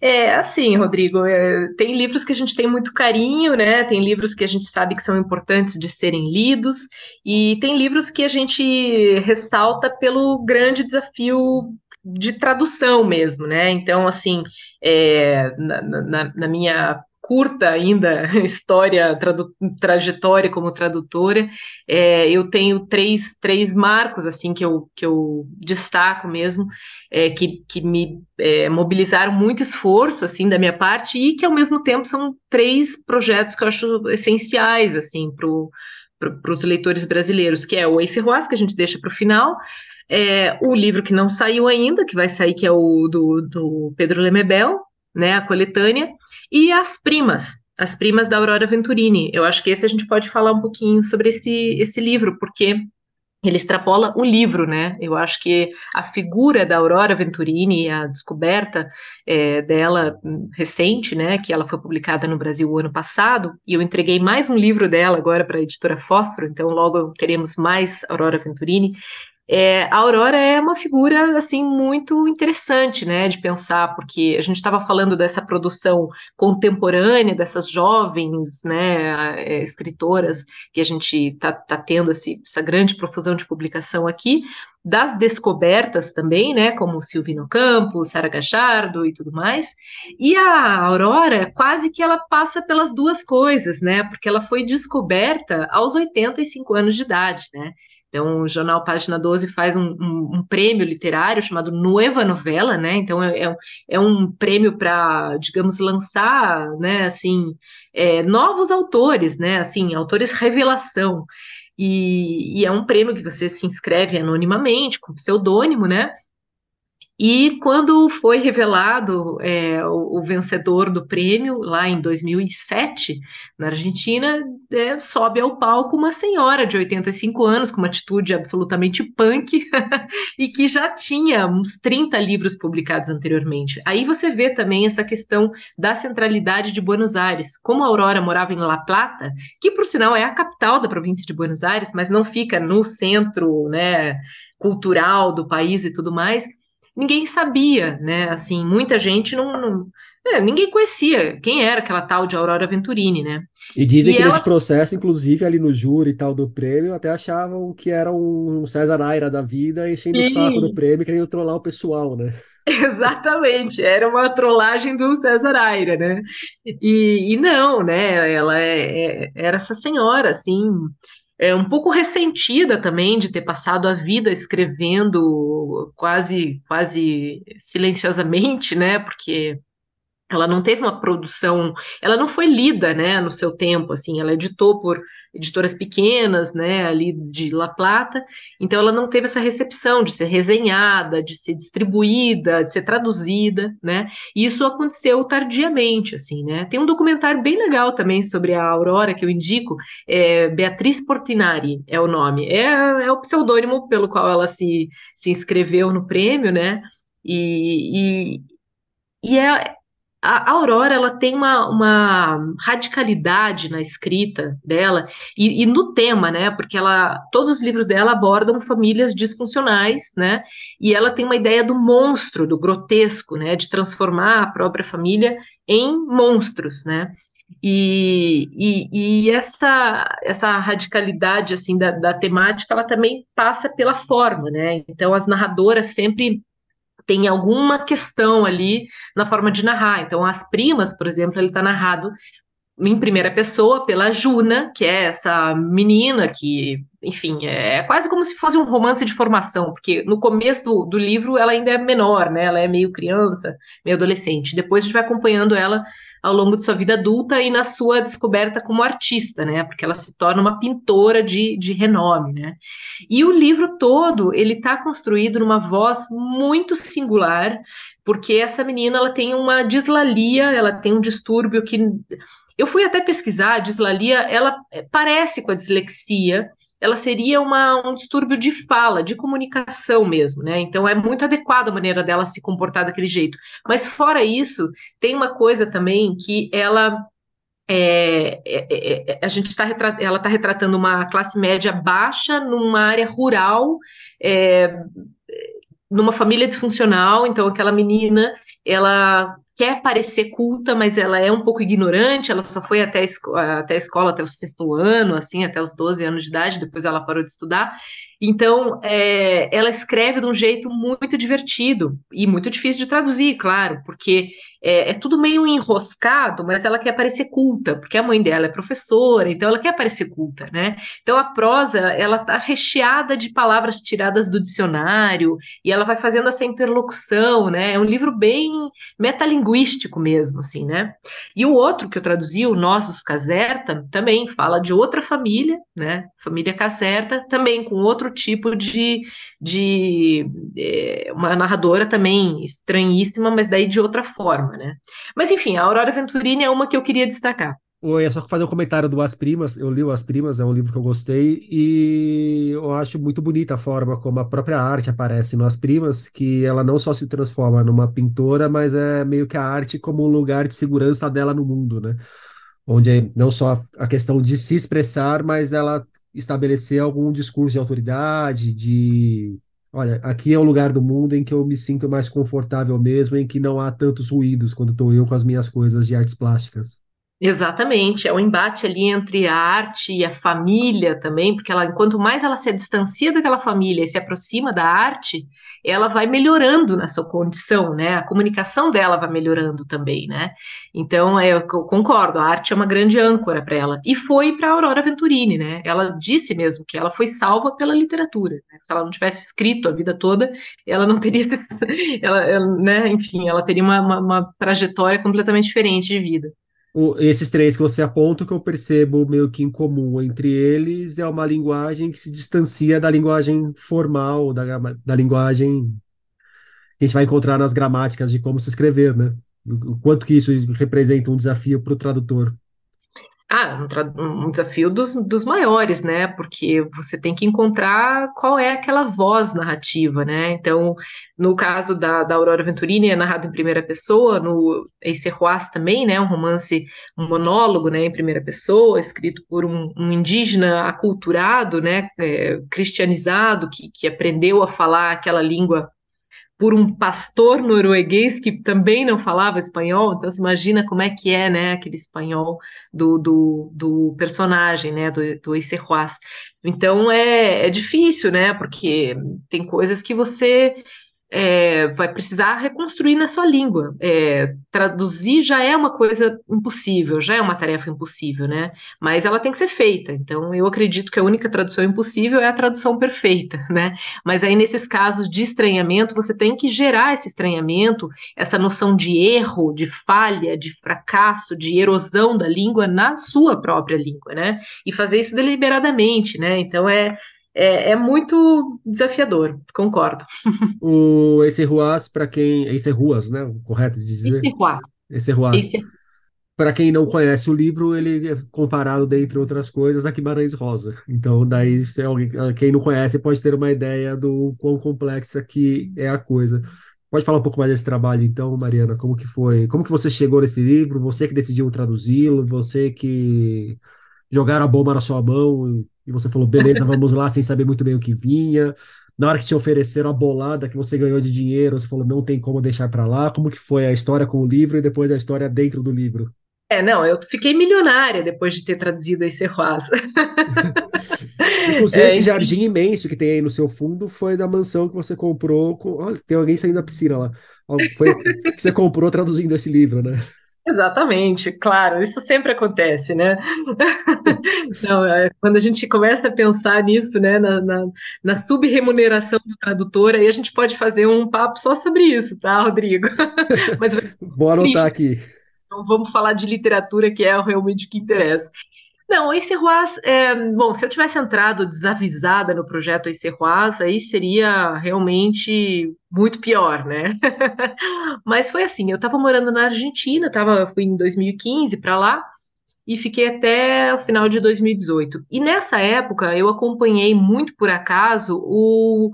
É assim, Rodrigo, é, tem livros que a gente tem muito carinho, né? Tem livros que a gente sabe que são importantes de serem lidos, e tem livros que a gente ressalta pelo grande desafio de tradução mesmo, né? Então, assim, é, na, na, na minha curta ainda história, trajetória como tradutora. É, eu tenho três, três marcos assim que eu, que eu destaco mesmo, é, que, que me é, mobilizaram muito esforço assim da minha parte e que ao mesmo tempo são três projetos que eu acho essenciais assim para os leitores brasileiros, que é o Ace Roas, que a gente deixa para o final, é, o livro que não saiu ainda, que vai sair, que é o do, do Pedro Lemebel, né, a coletânea, e as primas, as primas da Aurora Venturini. Eu acho que esse a gente pode falar um pouquinho sobre esse, esse livro, porque ele extrapola o livro, né? Eu acho que a figura da Aurora Venturini, a descoberta é, dela recente, né? Que ela foi publicada no Brasil o ano passado, e eu entreguei mais um livro dela agora para a editora Fósforo, então logo teremos mais Aurora Venturini. É, a Aurora é uma figura assim muito interessante, né, de pensar, porque a gente estava falando dessa produção contemporânea dessas jovens, né, é, escritoras que a gente está tá tendo esse, essa grande profusão de publicação aqui, das descobertas também, né, como Silvino Campos, Sara Gachardo e tudo mais. E a Aurora, quase que ela passa pelas duas coisas, né, porque ela foi descoberta aos 85 anos de idade, né. Então, o jornal Página 12 faz um, um, um prêmio literário chamado Nueva Novela, né? Então, é, é, é um prêmio para, digamos, lançar, né, assim, é, novos autores, né? Assim, autores revelação. E, e, é um prêmio que você se inscreve anonimamente, com pseudônimo, né? E quando foi revelado é, o, o, vencedor do prêmio, lá em 2007, na Argentina, é, sobe ao palco uma senhora de 85 anos, com uma atitude absolutamente punk, e que já tinha uns 30 livros publicados anteriormente. Aí você vê também essa questão da centralidade de Buenos Aires. Como a Aurora morava em La Plata, que por sinal é a capital da província de Buenos Aires, mas não fica no centro né, cultural do país e tudo mais ninguém sabia, né? Assim, muita gente não, não é, ninguém conhecia quem era aquela tal de Aurora Venturini, né? E dizem e que ela... nesse processo, inclusive ali no júri e tal do prêmio, até achavam que era um César Aira da vida enchendo Sim. o saco do prêmio, querendo trollar o pessoal, né? Exatamente, era uma trollagem do César Aira, né? E, e não, né? Ela é, é, era essa senhora, assim, é, um pouco ressentida também de ter passado a vida escrevendo quase, quase silenciosamente, né? Porque ela não teve uma produção, ela não foi lida, né, no seu tempo, assim, ela editou por editoras pequenas, né, ali de La Plata, então ela não teve essa recepção de ser resenhada, de ser distribuída, de ser traduzida, né, e isso aconteceu tardiamente, assim, né, tem um documentário bem legal também sobre a Aurora, que eu indico, é Beatriz Portinari é o nome, é, é o pseudônimo pelo qual ela se, se inscreveu no prêmio, né, e, e, e é, a Aurora ela tem uma, uma radicalidade na escrita dela e, e, no tema, né? Porque ela, todos os livros dela abordam famílias disfuncionais, né? E ela tem uma ideia do monstro, do grotesco, né? De transformar a própria família em monstros, né? E, e, e, essa, essa radicalidade assim da, da, temática ela também passa pela forma, né? Então as narradoras sempre tem alguma questão ali na forma de narrar. Então, as primas, por exemplo, ele está narrado em primeira pessoa pela Juna, que é essa menina que, enfim, é quase como se fosse um romance de formação, porque no começo do, do livro ela ainda é menor, né? Ela é meio criança, meio adolescente. Depois a gente vai acompanhando ela ao longo de sua vida adulta e na sua descoberta como artista, né? Porque ela se torna uma pintora de, de renome, né? E o livro todo, ele está construído numa voz muito singular, porque essa menina, ela tem uma dislalia, ela tem um distúrbio que... Eu fui até pesquisar, a dislalia, ela parece com a dislexia, ela seria uma, um distúrbio de fala, de comunicação mesmo, né? Então é muito adequada a maneira dela se comportar daquele jeito. Mas fora isso, tem uma coisa também que ela é, é, é, a gente está ela está retratando uma classe média baixa numa área rural, é, numa família disfuncional. Então aquela menina, ela quer parecer culta, mas ela é um pouco ignorante, ela só foi até a, até a escola até o sexto ano, assim, até os 12 anos de idade, depois ela parou de estudar. Então, é, ela escreve de um jeito muito divertido e muito difícil de traduzir, claro, porque é, é, tudo meio enroscado, mas ela quer parecer culta, porque a mãe dela é professora, então ela quer parecer culta, né? Então a prosa, ela tá recheada de palavras tiradas do dicionário, e ela vai fazendo essa interlocução, né? É um livro bem metalinguístico mesmo, assim, né? E o outro que eu traduzi, o Nossos Caserta, também fala de outra família, né? Família Caserta, também com outro tipo de, de é, uma narradora também estranhíssima, mas daí de outra forma, né? Mas enfim, a Aurora Venturini é uma que eu queria destacar. Oi, é só fazer um comentário do As Primas. Eu li o As Primas, é um livro que eu gostei e eu acho muito bonita a forma como a própria arte aparece no As Primas, que ela não só se transforma numa pintora, mas é meio que a arte como um lugar de segurança dela no mundo, né? Onde não só a questão de se expressar, mas ela estabelecer algum discurso de autoridade, de olha, aqui é o lugar do mundo em que eu me sinto mais confortável mesmo, em que não há tantos ruídos quando estou eu com as minhas coisas de artes plásticas. Exatamente, é um embate ali entre a arte e a família também, porque ela, quanto mais ela se distancia daquela família e se aproxima da arte, ela vai melhorando na sua condição, né? A comunicação dela vai melhorando também, né? Então, é, eu concordo, a arte é uma grande âncora para ela. E foi para Aurora Venturini, né? Ela disse mesmo que ela foi salva pela literatura. Né? Se ela não tivesse escrito a vida toda, ela não teria, ela, ela né? Enfim, ela teria uma, uma, uma trajetória completamente diferente de vida esses três que você aponta, que eu percebo meio que em comum entre eles é uma linguagem que se distancia da linguagem formal, da, da linguagem que a gente vai encontrar nas gramáticas de como se escrever, né? O quanto que isso representa um desafio para o tradutor. Ah, um, um desafio dos, dos maiores, né? Porque você tem que encontrar qual é aquela voz narrativa, né? Então, no caso da, da Aurora Venturini, é narrado em primeira pessoa, no Ace Ruas também, né? Um romance, um monólogo, né? Em primeira pessoa, escrito por um, um indígena aculturado, né? É, cristianizado, que, que aprendeu a falar aquela língua por um pastor norueguês que também não falava espanhol, então você imagina como é que é, né, aquele espanhol do, do, do personagem, né, do, do Ace Então é, é difícil, né, porque tem coisas que você é, vai precisar reconstruir na sua língua. É, traduzir já é uma coisa impossível, já é uma tarefa impossível, né? Mas ela tem que ser feita. Então, eu acredito que a única tradução impossível é a tradução perfeita, né? Mas aí, nesses casos de estranhamento, você tem que gerar esse estranhamento, essa noção de erro, de falha, de fracasso, de erosão da língua na sua própria língua, né? E fazer isso deliberadamente, né? Então, é é, é muito desafiador, concordo. O esse Ruas, para quem. Esse Ruas, né? Correto de dizer? Esse Ruas. Esse Ruas. Esse... Para quem não conhece o livro, ele é comparado, dentre outras coisas, a Guimarães Rosa. Então, daí, se alguém, quem não conhece pode ter uma ideia do quão complexa que é a coisa. Pode falar um pouco mais desse trabalho, então, Mariana? Como que foi? Como que você chegou nesse livro? Você que decidiu traduzi-lo? Você que jogaram a bomba na sua mão e você falou, beleza, vamos lá, sem saber muito bem o que vinha. Na hora que te ofereceram a bolada que você ganhou de dinheiro, você falou, não tem como deixar para lá. Como que foi a história com o livro e depois a história dentro do livro? É, não, eu fiquei milionária depois de ter traduzido a Serroasa. Inclusive, é, esse jardim imenso que tem aí no seu fundo foi da mansão que você comprou. Com... Olha, tem alguém saindo da piscina lá. Foi que você comprou traduzindo esse livro, né? Exatamente, claro, isso sempre acontece, né? Não, é, quando a gente começa a pensar nisso, né, na, na, na sub-remuneração do tradutor, aí a gente pode fazer um papo só sobre isso, tá, Rodrigo? Mas, Vou anotar aqui. Então vamos falar de literatura, que é realmente o que interessa. Não, esse Ruas, é, bom, se eu tivesse entrado desavisada no projeto Ruas, aí seria realmente muito pior, né? Mas foi assim, eu estava morando na Argentina, tava, fui em 2015 para lá e fiquei até o final de 2018. E nessa época eu acompanhei muito por acaso o,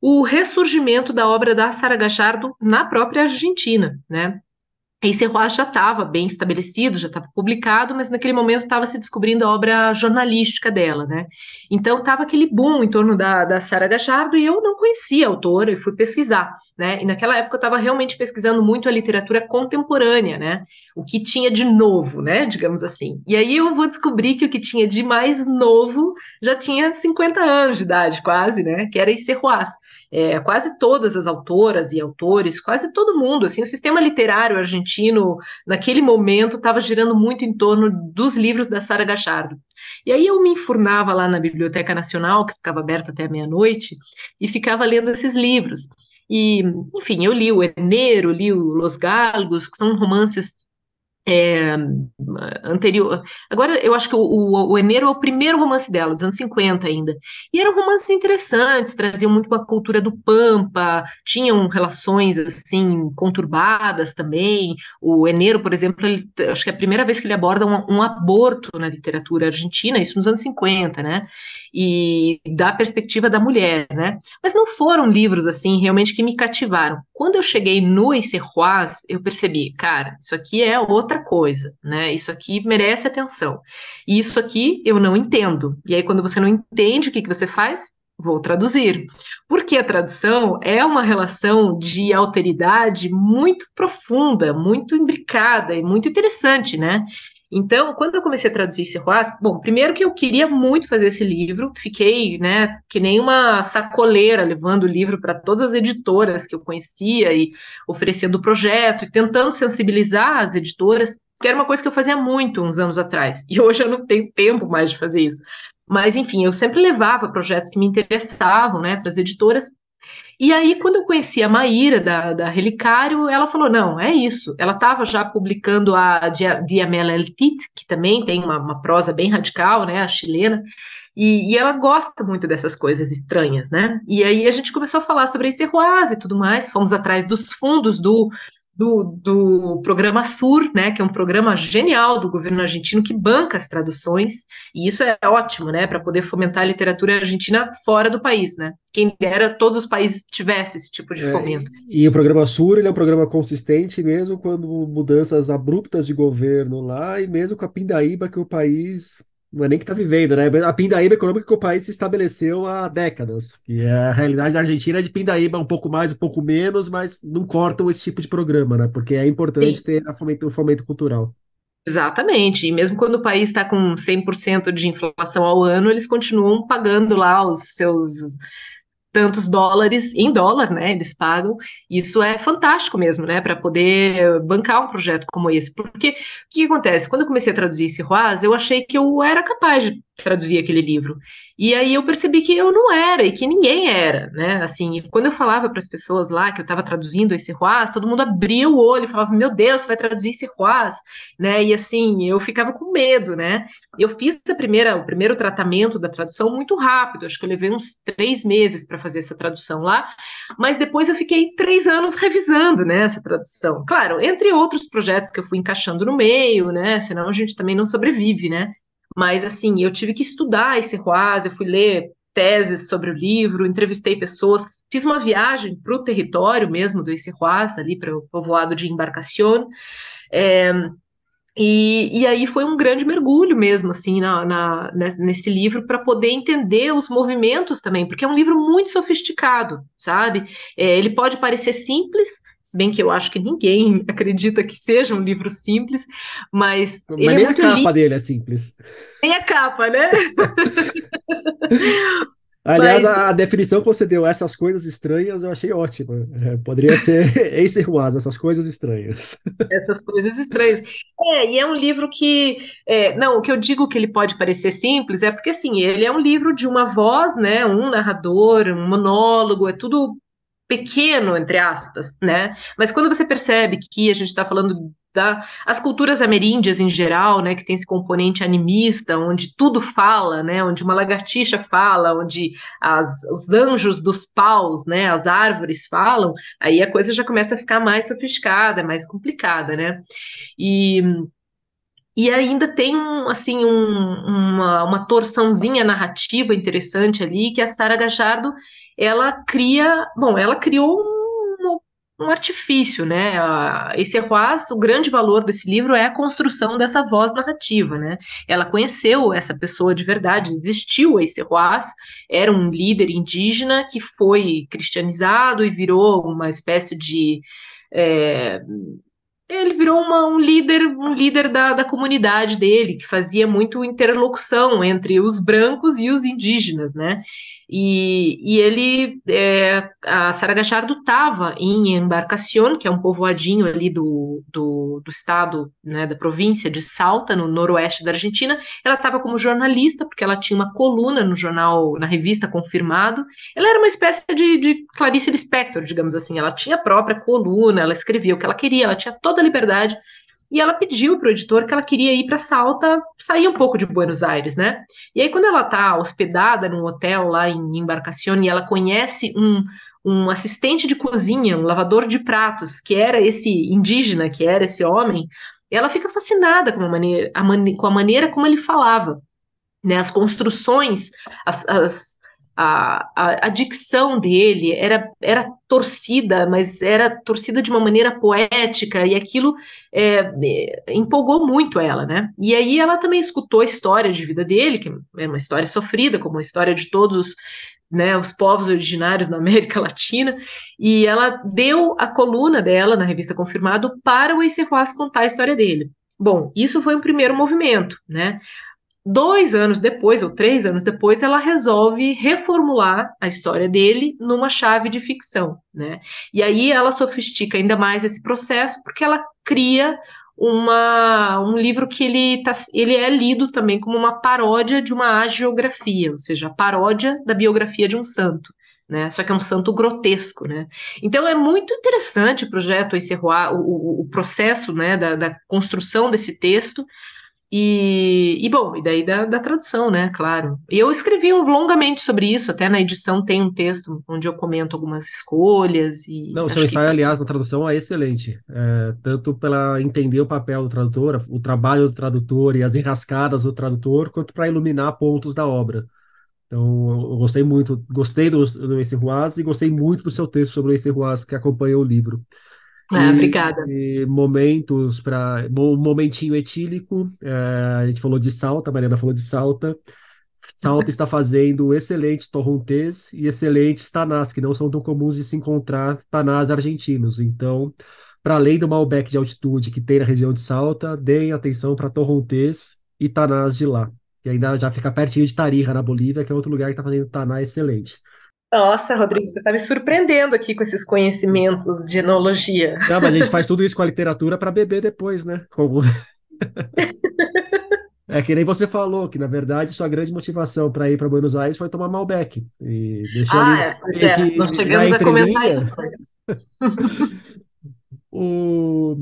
o ressurgimento da obra da Sara Gachardo na própria Argentina, né? Aí Serrois já estava bem estabelecido, já estava publicado, mas naquele momento estava se descobrindo a obra jornalística dela, né? Então estava aquele boom em torno da, da Sara Gachardo e eu não conhecia a autora e fui pesquisar, né? E naquela época eu estava realmente pesquisando muito a literatura contemporânea, né? O que tinha de novo, né? Digamos assim. E aí eu vou descobrir que o que tinha de mais novo já tinha 50 anos de idade, quase, né? Que era Serrois é, quase todas as autoras e autores, quase todo mundo, assim, o sistema literário argentino naquele momento estava girando muito em torno dos livros da Sara Gachardo. E aí eu me enfurnava lá na Biblioteca Nacional, que ficava aberta até meia-noite, e ficava lendo esses livros. E, enfim, eu li o Enero, li o Los Galgos, que são romances é, anterior. Agora, eu acho que o, o, o Enero é o primeiro romance dela, dos anos 50 ainda. E eram romances interessantes, traziam muito uma cultura do Pampa, tinham relações, assim, conturbadas também. O Enero, por exemplo, ele, acho que é a primeira vez que ele aborda um, um aborto na literatura argentina, isso nos anos 50, né? E da perspectiva da mulher, né? Mas não foram livros assim realmente que me cativaram. Quando eu cheguei no Encerrois, eu percebi, cara, isso aqui é outra coisa, né? Isso aqui merece atenção. E isso aqui eu não entendo. E aí quando você não entende, o que que você faz? Vou traduzir. Porque a tradução é uma relação de alteridade muito profunda, muito imbricada e muito interessante, né? Então, quando eu comecei a traduzir Serrois, bom, primeiro que eu queria muito fazer esse livro, fiquei, né, que nem uma sacoleira levando o livro para todas as editoras que eu conhecia e oferecendo o projeto e tentando sensibilizar as editoras, que era uma coisa que eu fazia muito uns anos atrás. E hoje eu não tenho tempo mais de fazer isso. Mas, enfim, eu sempre levava projetos que me interessavam, né, para as editoras, e aí, quando eu conheci a Maíra, da, da Relicário, ela falou: não, é isso. Ela estava já publicando a Diamela El Tit, que também tem uma, uma, prosa bem radical, né, a chilena, e, e, ela gosta muito dessas coisas estranhas, né? E aí a gente começou a falar sobre a Cerroise e tudo mais, fomos atrás dos fundos do do, do programa SUR, né, que é um programa genial do governo argentino que banca as traduções, e isso é ótimo, né, para poder fomentar a literatura argentina fora do país, né? Quem dera todos os países tivessem esse tipo de é, fomento. E o programa SUR ele é um programa consistente mesmo quando mudanças abruptas de governo lá, e mesmo com a pindaíba que o país não é nem que está vivendo, né? A pindaíba econômica que o país se estabeleceu há décadas. Que é a realidade da Argentina é de pindaíba um pouco mais, um pouco menos, mas não cortam esse tipo de programa, né? Porque é importante Sim. ter fomento, o fomento cultural. Exatamente, e mesmo quando o país está com 100% de inflação ao ano, eles continuam pagando lá os seus tantos dólares em dólar, né? Eles pagam. Isso é fantástico mesmo, né? Para poder bancar um projeto como esse. Porque o que acontece? Quando eu comecei a traduzir esse Roaz, eu achei que eu era capaz de traduzir aquele livro. E aí eu percebi que eu não era e que ninguém era, né? Assim, quando eu falava para as pessoas lá que eu estava traduzindo esse Roaz, todo mundo abria o olho e falava: "Meu Deus, vai traduzir esse Roaz", né? E assim, eu ficava com medo, né? Eu fiz a primeira, o primeiro tratamento da tradução muito rápido, acho que eu levei uns três meses para fazer essa tradução lá, mas depois eu fiquei três anos revisando, né, essa tradução. Claro, entre outros projetos que eu fui encaixando no meio, né? Senão a gente também não sobrevive, né? Mas, assim, eu tive que estudar esse Roaz, eu fui ler teses sobre o livro, entrevistei pessoas, fiz uma viagem para o território mesmo do Roaz, ali para o povoado de Embarcación, é, e, e, aí foi um grande mergulho mesmo, assim, na, na nesse livro, para poder entender os movimentos também, porque é um livro muito sofisticado, sabe? É, ele pode parecer simples, se bem que eu acho que ninguém acredita que seja um livro simples, mas. Mas nem é a capa dele é simples. Nem a capa, né? Aliás, Mas... a definição que você deu, essas coisas estranhas, eu achei ótima. É, poderia ser Ace Ruaz, essas coisas estranhas. Essas coisas estranhas. É, e é um livro que. É, não, o que eu digo que ele pode parecer simples é porque, assim, ele é um livro de uma voz, né? Um narrador, um monólogo, é tudo pequeno, entre aspas, né? Mas quando você percebe que a gente está falando da as culturas ameríndias em geral, né, que tem esse componente animista, onde tudo fala, né, onde uma lagartixa fala, onde as, os anjos dos paus, né, as árvores falam, aí a coisa já começa a ficar mais sofisticada, mais complicada, né? E e ainda tem um, assim um, uma, uma torçãozinha narrativa interessante ali que a Sara Gajardo ela cria, bom, ela criou um, um artifício, né? Esse Roas, o grande valor desse livro é a construção dessa voz narrativa, né? Ela conheceu essa pessoa de verdade, existiu esse Roas, era um líder indígena que foi cristianizado e virou uma espécie de é, ele virou uma, um líder, um líder da, da comunidade dele, que fazia muito interlocução entre os brancos e os indígenas, né? E, e ele, é, a Sara Gachardo estava em Embarcación, que é um povoadinho ali do, do, do estado, né, da província de Salta, no noroeste da Argentina. Ela estava como jornalista, porque ela tinha uma coluna no jornal, na revista Confirmado. Ela era uma espécie de, de Clarice Lispector, digamos assim. Ela tinha a própria coluna, ela escrevia o que ela queria, ela tinha toda a liberdade e ela pediu para o editor que ela queria ir para Salta, sair um pouco de Buenos Aires, né? E aí, quando ela está hospedada num hotel lá em Embarcación e ela conhece um, um assistente de cozinha, um lavador de pratos, que era esse indígena, que era esse homem, ela fica fascinada com a maneira, a com a maneira como ele falava. Né, as construções, as, as a, a, a, dicção dele era, era torcida, mas era torcida de uma maneira poética, e aquilo é, empolgou muito ela, né? E aí ela também escutou a história de vida dele, que é uma história sofrida, como a história de todos né, os povos originários na América Latina, e ela deu a coluna dela na revista Confirmado para o Ace contar a história dele. Bom, isso foi um primeiro movimento, né? Dois anos depois, ou três anos depois, ela resolve reformular a história dele numa chave de ficção, né? E aí ela sofistica ainda mais esse processo, porque ela cria uma, um livro que ele, tá, ele é lido também como uma paródia de uma agiografia, ou seja, a paródia da biografia de um santo. Né? Só que é um santo grotesco, né? Então é muito interessante o projeto esse o, o, o processo né, da, da construção desse texto, e, e, bom, e daí da, da, tradução, né? Claro. E eu escrevi longamente sobre isso, até na edição tem um texto onde eu comento algumas escolhas. E Não, o seu ensaio, que... aliás, na tradução é excelente. É, tanto para entender o papel do tradutor, o trabalho do tradutor e as enrascadas do tradutor, quanto para iluminar pontos da obra. Então, eu gostei muito, gostei do, do Ace Ruaz e gostei muito do seu texto sobre o Ace Ruaz, que acompanha o livro. Ah, e, obrigada. E momentos para um momentinho etílico. É, a gente falou de Salta, a Mariana falou de Salta. Salta está fazendo excelentes torrontés e excelentes tanás, que não são tão comuns de se encontrar tanás argentinos. Então, para além do Malbec de altitude que tem na região de Salta, deem atenção para torrontés e tanás de lá. Que ainda já fica pertinho de Tarija, na Bolívia, que é outro lugar que está fazendo taná excelente. Nossa, Rodrigo, você está me surpreendendo aqui com esses conhecimentos de enologia. Não, mas a gente faz tudo isso com a literatura para beber depois, né? Como... É que nem você falou, que na verdade sua grande motivação para ir para Buenos Aires foi tomar Malbec. E deixou ah, ali, é, é, que, nós chegamos a comentar isso. o...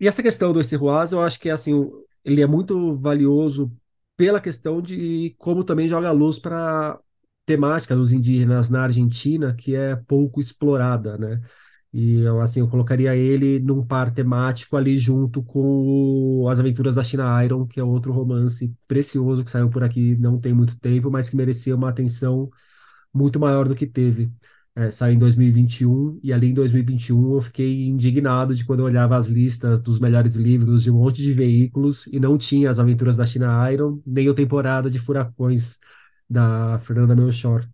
E essa questão do Ruaz, eu acho que assim, ele é muito valioso pela questão de como também joga luz para temática dos indígenas na Argentina que é pouco explorada, né? E assim, eu colocaria ele num par temático ali junto com o As Aventuras da China Iron, que é outro romance precioso que saiu por aqui não tem muito tempo, mas que merecia uma atenção muito maior do que teve. É, saiu em 2021 e ali em 2021 eu fiquei indignado de quando eu olhava as listas dos melhores livros de um monte de veículos e não tinha As Aventuras da China Iron, nem o Temporada de Furacões da Fernanda Melchor.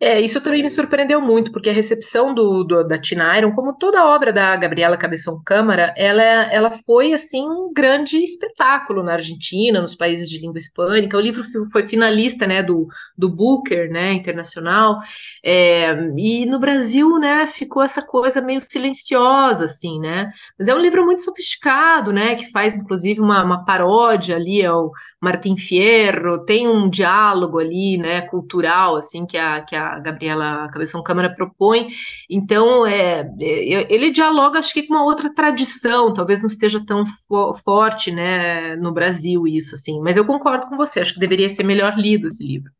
É, isso também me surpreendeu muito, porque a recepção do, do, da Tina Iron, como toda a obra da Gabriela Cabeção Câmara, ela, ela foi, assim, um grande espetáculo na Argentina, nos países de língua hispânica. O livro foi finalista, né, do, do Booker, né, internacional, é, e no Brasil, né, ficou essa coisa meio silenciosa, assim, né, mas é um livro muito sofisticado, né, que faz, inclusive, uma, uma paródia ali ao, Martin Fierro, tem um diálogo ali, né, cultural, assim, que a, que a Gabriela Cabeção Câmara propõe. Então, é, é, ele dialoga, acho que com uma outra tradição, talvez não esteja tão fo forte, né, no Brasil isso, assim. Mas eu concordo com você, acho que deveria ser melhor lido esse livro.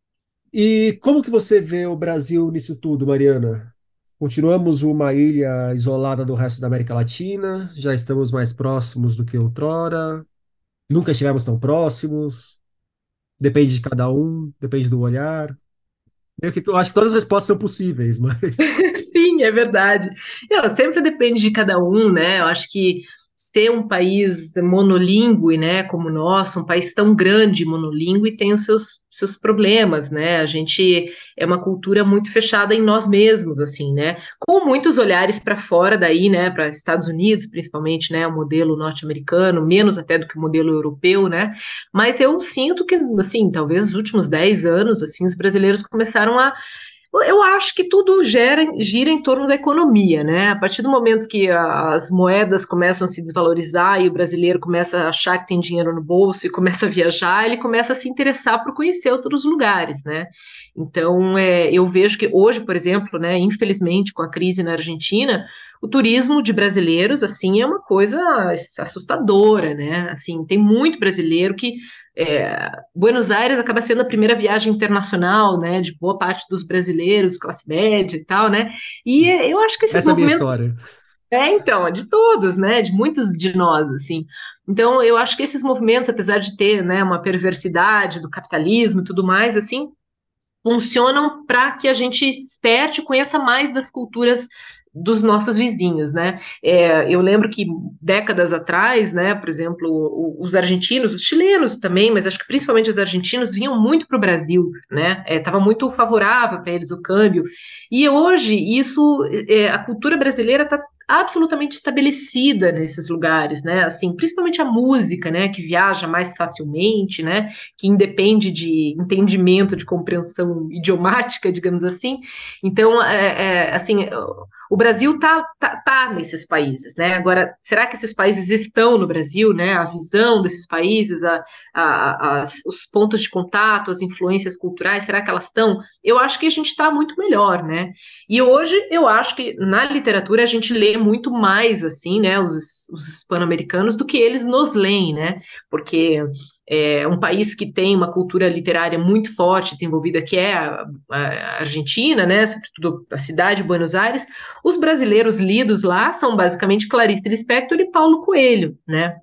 E como que você vê o Brasil nisso tudo, Mariana? Continuamos uma ilha isolada do resto da América Latina, já estamos mais próximos do que outrora, Nunca estivemos tão próximos. Depende de cada um, depende do olhar. Eu, acho que todas as respostas são possíveis, mas. Sim, é verdade. Eu, sempre depende de cada um, né? Eu acho que ser um país monolíngue, né, como o nosso, um país tão grande monolíngue, tem os seus, seus problemas, né? A gente é uma cultura muito fechada em nós mesmos, assim, né? Com muitos olhares para fora daí, né, para Estados Unidos, principalmente, né, o modelo norte-americano, menos até do que o modelo europeu, né? Mas eu sinto que, assim, talvez nos últimos 10 anos, assim, os brasileiros começaram a eu acho que tudo gera, gira em torno da economia, né? A partir do momento que as moedas começam a se desvalorizar e o brasileiro começa a achar que tem dinheiro no bolso e começa a viajar, ele começa a se interessar por conhecer outros lugares, né? Então, é, eu vejo que hoje, por exemplo, né, infelizmente, com a crise na Argentina, o turismo de brasileiros, assim, é uma coisa assustadora, né? Assim, tem muito brasileiro que é, Buenos Aires acaba sendo a primeira viagem internacional, né, de boa parte dos brasileiros, classe média e tal, né, e eu acho que esses Essa movimentos... é a minha história. É, então, de todos, né, de muitos de nós, assim. Então, eu acho que esses movimentos, apesar de ter, né, uma perversidade do capitalismo e tudo mais, assim, funcionam para que a gente desperte e conheça mais das culturas dos nossos vizinhos, né? É, eu lembro que décadas atrás, né, por exemplo, os argentinos, os chilenos também, mas acho que principalmente os argentinos vinham muito para o Brasil, né? Estava é, muito favorável para eles o câmbio. E hoje isso, é, a cultura brasileira está absolutamente estabelecida nesses lugares, né? Assim, principalmente a música, né? Que viaja mais facilmente, né? Que independe de entendimento, de compreensão idiomática, digamos assim. Então, é, é, assim, o Brasil tá, tá, tá, nesses países, né? Agora, será que esses países estão no Brasil, né? A visão desses países, a, a, as, os pontos de contato, as influências culturais, será que elas estão? Eu acho que a gente está muito melhor, né? E hoje eu acho que na literatura a gente lê muito mais assim, né? Os, os hispano-americanos do que eles nos leem, né? Porque é, um país que tem uma cultura literária muito forte, desenvolvida, que é a, a, Argentina, né, sobretudo a cidade de Buenos Aires, os brasileiros lidos lá são basicamente Clarice Lispector e Paulo Coelho, né,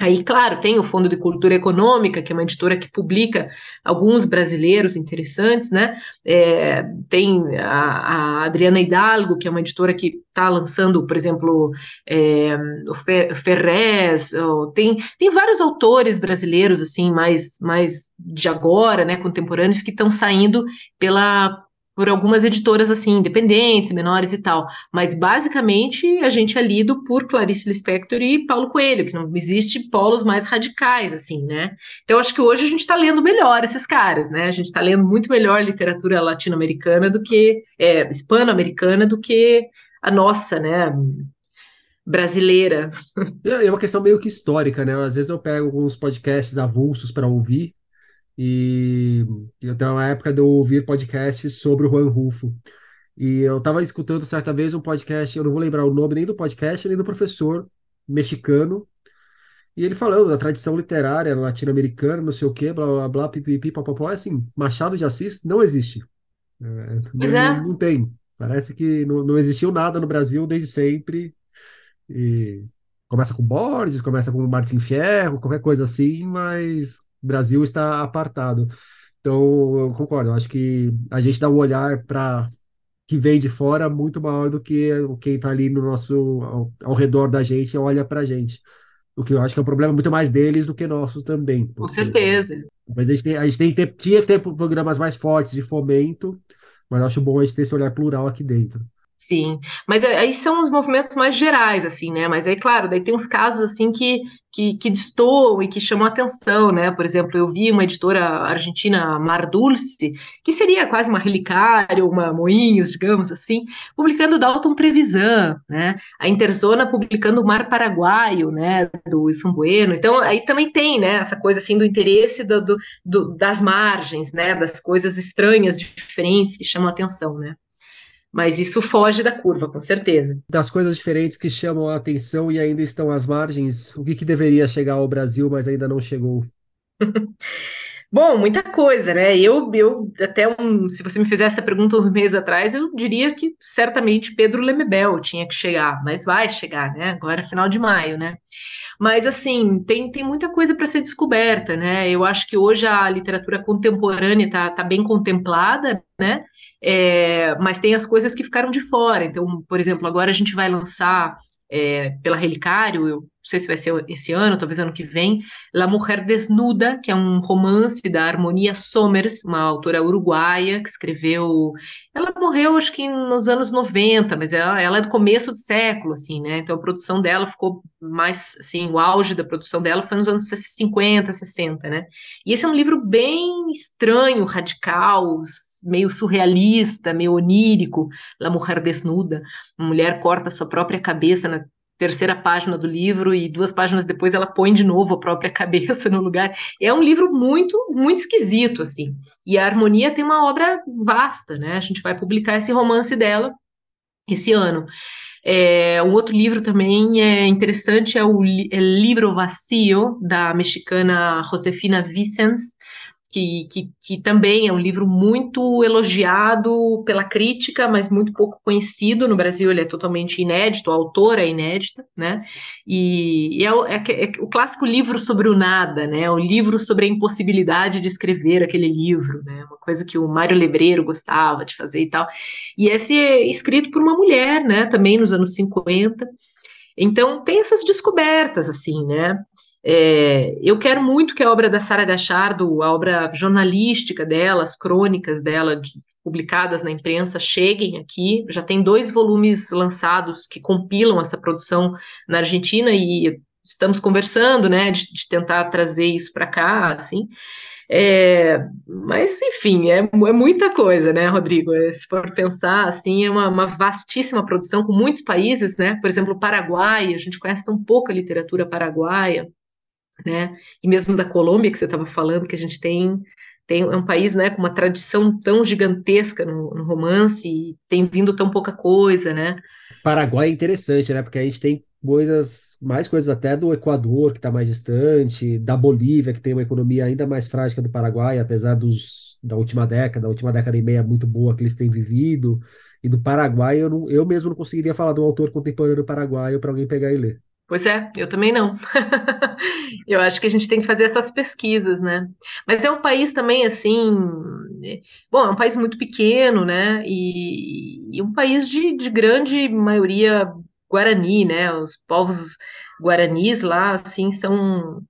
Aí, claro, tem o Fundo de Cultura Econômica, que é uma editora que publica alguns brasileiros interessantes, né? É, tem a, a, Adriana Hidalgo, que é uma editora que está lançando, por exemplo, é, o Ferrez, tem, tem vários autores brasileiros, assim, mais, mais de agora, né, contemporâneos, que estão saindo pela, por algumas editoras assim, independentes, menores e tal. Mas basicamente a gente é lido por Clarice Lispector e Paulo Coelho, que não existe polos mais radicais, assim, né? Então acho que hoje a gente está lendo melhor esses caras, né? A gente está lendo muito melhor literatura latino-americana do que é, hispano-americana do que a nossa, né? Brasileira. É, é uma questão meio que histórica, né? Às vezes eu pego alguns podcasts avulsos para ouvir e tenho uma época de eu ouvir podcasts sobre o Juan Rufo. E eu estava escutando certa vez um podcast, eu não vou lembrar o nome nem do podcast, nem do professor mexicano, e ele falando da tradição literária latino-americana, não sei o quê, blá blá blá, pipipi, papapó, é assim, Machado de Assis não existe. É, pois não, é. não, tem. Parece que não, não existiu nada no Brasil desde sempre. E começa com Borges, começa com Martin Fierro, qualquer coisa assim, mas Brasil está apartado. Então, eu concordo, eu acho que a gente dá um olhar para que vem de fora muito maior do que quem está ali no nosso ao, ao, redor da gente olha para a gente. O que eu acho que é um problema muito mais deles do que nossos também. Porque, Com certeza. Mas a gente, tem, a gente tem que ter, tinha que ter programas mais fortes de fomento, mas acho bom a gente ter esse olhar plural aqui dentro. Sim, mas aí são os movimentos mais gerais, assim, né? Mas aí, claro, daí tem uns casos, assim, que, que, que destoam e que chamam atenção, né? Por exemplo, eu vi uma editora argentina, Mar Dulce, que seria quase uma relicária, uma Moinhos, digamos assim, publicando Dalton Trevisan, né? A Interzona publicando o Mar Paraguaio, né? Do Isumbueno. Então, aí também tem, né? Essa coisa, assim, do interesse do, do, do das margens, né? Das coisas estranhas, diferentes, que chamam atenção, né? Mas isso foge da curva, com certeza. Das coisas diferentes que chamam a atenção e ainda estão às margens, o que, que deveria chegar ao Brasil, mas ainda não chegou? Bom, muita coisa, né? Eu, eu até um, se você me fizesse essa pergunta uns meses atrás, eu diria que certamente Pedro Lemebel tinha que chegar, mas vai chegar, né? Agora é final de maio, né? Mas, assim, tem, tem muita coisa para ser descoberta, né? Eu acho que hoje a literatura contemporânea está tá bem contemplada, né? É, mas tem as coisas que ficaram de fora. Então, por exemplo, agora a gente vai lançar é, pela Relicário, eu não sei se vai ser esse ano, talvez ano que vem, La Mujer Desnuda, que é um romance da Harmonia Somers, uma autora uruguaia que escreveu. Ela morreu, acho que nos anos 90, mas ela, ela é do começo do século, assim, né? Então a produção dela ficou mais, assim, o auge da produção dela foi nos anos 50, 60, né? E esse é um livro bem estranho, radical, meio surrealista, meio onírico, La Mujer Desnuda. Uma mulher corta sua própria cabeça na terceira página do livro e duas páginas depois ela põe de novo a própria cabeça no lugar. É um livro muito, muito esquisito, assim. E a Harmonia tem uma obra vasta, né? A gente vai publicar esse romance dela esse ano. É, um outro livro também é interessante é o é Livro Vacío, da mexicana Josefina Vicens, que, que, que, também é um livro muito elogiado pela crítica, mas muito pouco conhecido. No Brasil ele é totalmente inédito, a autora é inédita, né? E, e é, é, é, o clássico livro sobre o nada, né? O livro sobre a impossibilidade de escrever aquele livro, né? Uma coisa que o Mário Lebreiro gostava de fazer e tal. E esse é escrito por uma mulher, né? Também nos anos 50. Então tem essas descobertas, assim, né? É, eu quero muito que a obra da Sara Gachardo, a obra jornalística dela, as crônicas dela, de, publicadas na imprensa, cheguem aqui. Já tem dois volumes lançados que compilam essa produção na Argentina e estamos conversando, né, de, de tentar trazer isso para cá, assim. É, mas, enfim, é, é, muita coisa, né, Rodrigo? É, se for pensar, assim, é uma, uma, vastíssima produção com muitos países, né? Por exemplo, o Paraguai, a gente conhece tão pouca literatura paraguaia né? E mesmo da Colômbia que você estava falando, que a gente tem tem é um país, né, com uma tradição tão gigantesca no, no, romance e tem vindo tão pouca coisa, né? Paraguai é interessante, né? Porque a gente tem coisas, mais coisas até do Equador, que está mais distante, da Bolívia, que tem uma economia ainda mais frágil que a do Paraguai, apesar dos, da última década, da última década e meia muito boa que eles têm vivido. E do Paraguai, eu, não, eu mesmo não conseguiria falar de um autor contemporâneo paraguaio para alguém pegar e ler. Pois é, eu também não. eu acho que a gente tem que fazer essas pesquisas, né? Mas é um país também, assim. Bom, é um país muito pequeno, né? E, e um país de, de grande maioria guarani, né? Os povos guaranis lá, assim, são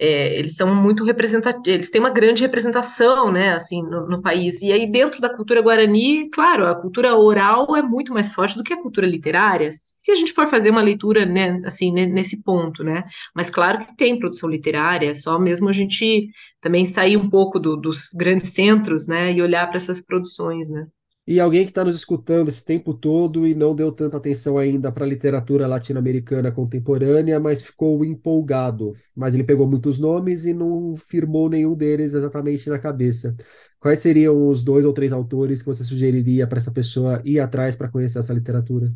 é, eles são muito representativos, eles têm uma grande representação, né, assim, no, no, país. E aí, dentro da cultura guarani, claro, a cultura oral é muito mais forte do que a cultura literária, se a gente for fazer uma leitura, né, assim, nesse ponto, né. Mas claro que tem produção literária, é só mesmo a gente também sair um pouco do, dos grandes centros, né, e olhar para essas produções, né. E alguém que está nos escutando esse tempo todo e não deu tanta atenção ainda para a literatura latino-americana contemporânea, mas ficou empolgado. Mas ele pegou muitos nomes e não firmou nenhum deles exatamente na cabeça. Quais seriam os dois ou três autores que você sugeriria para essa pessoa ir atrás para conhecer essa literatura?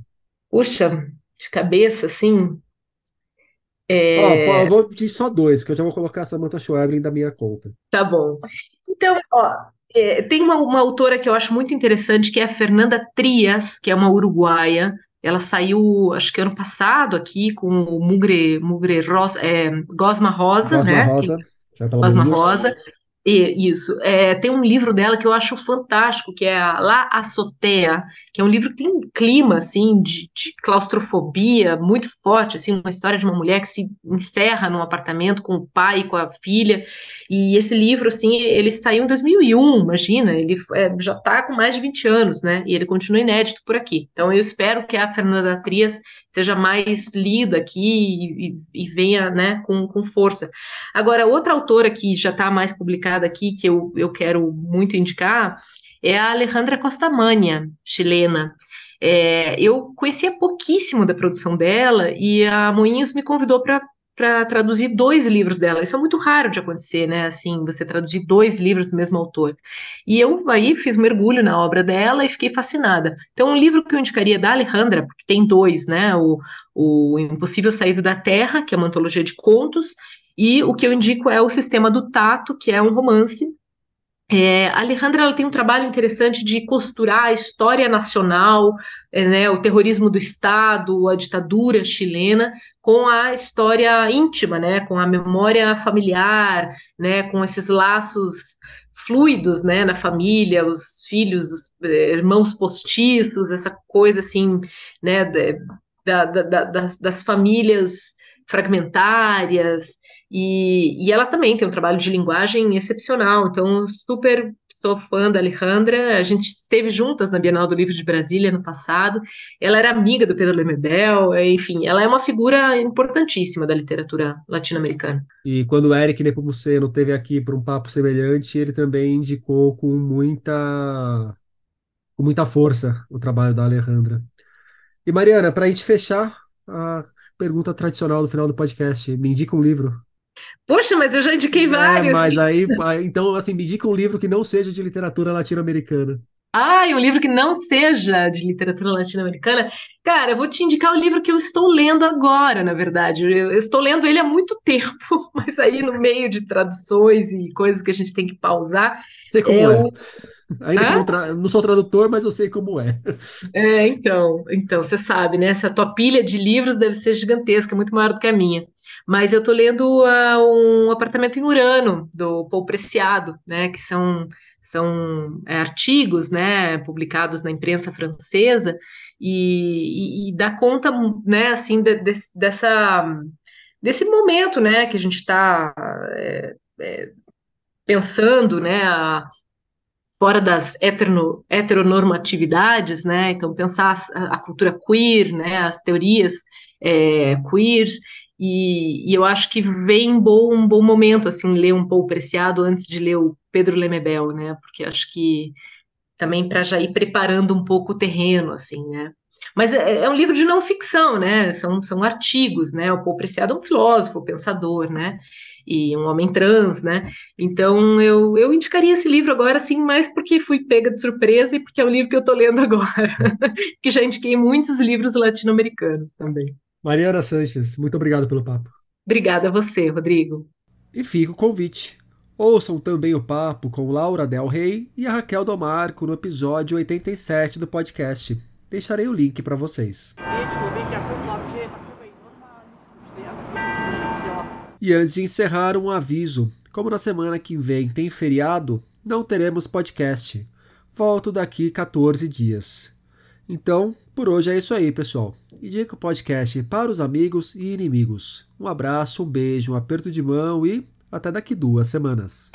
Puxa, de cabeça, assim. É... Vou pedir só dois, porque eu já vou colocar a Samantha Schweblin da minha conta. Tá bom. Então, ó, é, tem uma, uma autora que eu acho muito interessante, que é a Fernanda Trias, que é uma uruguaia. Ela saiu, acho que ano passado, aqui com o Mugre, Mugre Rosa, é, Gosma Rosa, Gosma né? Rosa. Que, Gosma Rosa. E, isso. É, tem um livro dela que eu acho fantástico, que é a La Azotea, que é um livro que tem um clima, assim, de, de, claustrofobia muito forte, assim, uma história de uma mulher que se encerra num apartamento com o pai e com a filha, e esse livro, assim, ele saiu em 2001, imagina, ele é, já está com mais de 20 anos, né, e ele continua inédito por aqui. Então, eu espero que a Fernanda Trias seja mais lida aqui e, e, venha, né, com, com força. Agora, outra autora que já está mais publicada aqui, que eu, eu quero muito indicar, é a Alejandra Costamania, chilena. É, eu conhecia pouquíssimo da produção dela e a Moinhos me convidou para para traduzir dois livros dela. Isso é muito raro de acontecer, né? Assim, você traduzir dois livros do mesmo autor. E eu aí fiz mergulho na obra dela e fiquei fascinada. Então, um livro que eu indicaria da Alejandra, porque tem dois, né? O, o Impossível Saída da Terra, que é uma antologia de contos, e o que eu indico é O Sistema do Tato, que é um romance É, a Alejandra ela tem um trabalho interessante de costurar a história nacional, é, né, o terrorismo do Estado, a ditadura chilena, com a história íntima, né, com a memória familiar, né, com esses laços fluidos, né, na família, os filhos, os eh, irmãos postiços, essa coisa assim, né, da, da, da, das famílias fragmentárias, e, e, ela também tem um trabalho de linguagem excepcional, então super sou fã da Alejandra, a gente esteve juntas na Bienal do Livro de Brasília no passado, ela era amiga do Pedro Lemebel, enfim, ela é uma figura importantíssima da literatura latino-americana. E quando o Eric Nepomuceno teve aqui para um papo semelhante, ele também indicou com muita, com muita força o trabalho da Alejandra. E Mariana, para a gente fechar a pergunta tradicional do final do podcast, me indica um livro. Poxa, mas eu já indiquei é, vários. É, mas aí, então, assim, me indica um livro que não seja de literatura latino-americana. Ah, um livro que não seja de literatura latino-americana? Cara, eu vou te indicar o livro que eu estou lendo agora, na verdade. Eu, eu, estou lendo ele há muito tempo, mas aí no meio de traduções e coisas que a gente tem que pausar. Sei como é. é. Ainda que não, não, sou tradutor, mas eu sei como é. É, então, então, você sabe, né? Essa tua pilha de livros deve ser gigantesca, muito maior do que a minha. Mas eu estou lendo uh, um apartamento em Urano, do Paul Preciado, né? Que são, são é, artigos, né? Publicados na imprensa francesa e, e, e dá conta, né? Assim, de, de, dessa desse momento, né? Que a gente está é, é, pensando, né? A, fora das heterono, heteronormatividades, né? Então pensar a, a, cultura queer, né? As teorias é, queers e, e, eu acho que vem bom, um bom momento assim ler um pouco Preciado antes de ler o Pedro Lemebel, né? Porque acho que também para já ir preparando um pouco o terreno, assim, né? Mas é, é, um livro de não ficção, né? São, são artigos, né? O Paul Preciado é um filósofo, pensador, né? e um homem trans, né? Então eu, eu indicaria esse livro agora, assim, mais porque fui pega de surpresa e porque é o livro que eu estou lendo agora, que já indiquei muitos livros latino-americanos também. Mariana Sanches, muito obrigado pelo papo. Obrigada a você, Rodrigo. E fica o convite. Ouçam também o papo com Laura Del Rey e a Raquel Domarco no episódio 87 do podcast. Deixarei o link para vocês. E antes de encerrar, um aviso: como na semana que vem tem feriado, não teremos podcast. Volto daqui 14 dias. Então, por hoje é isso aí, pessoal. Indica o podcast para os amigos e inimigos. Um abraço, um beijo, um aperto de mão e até daqui duas semanas.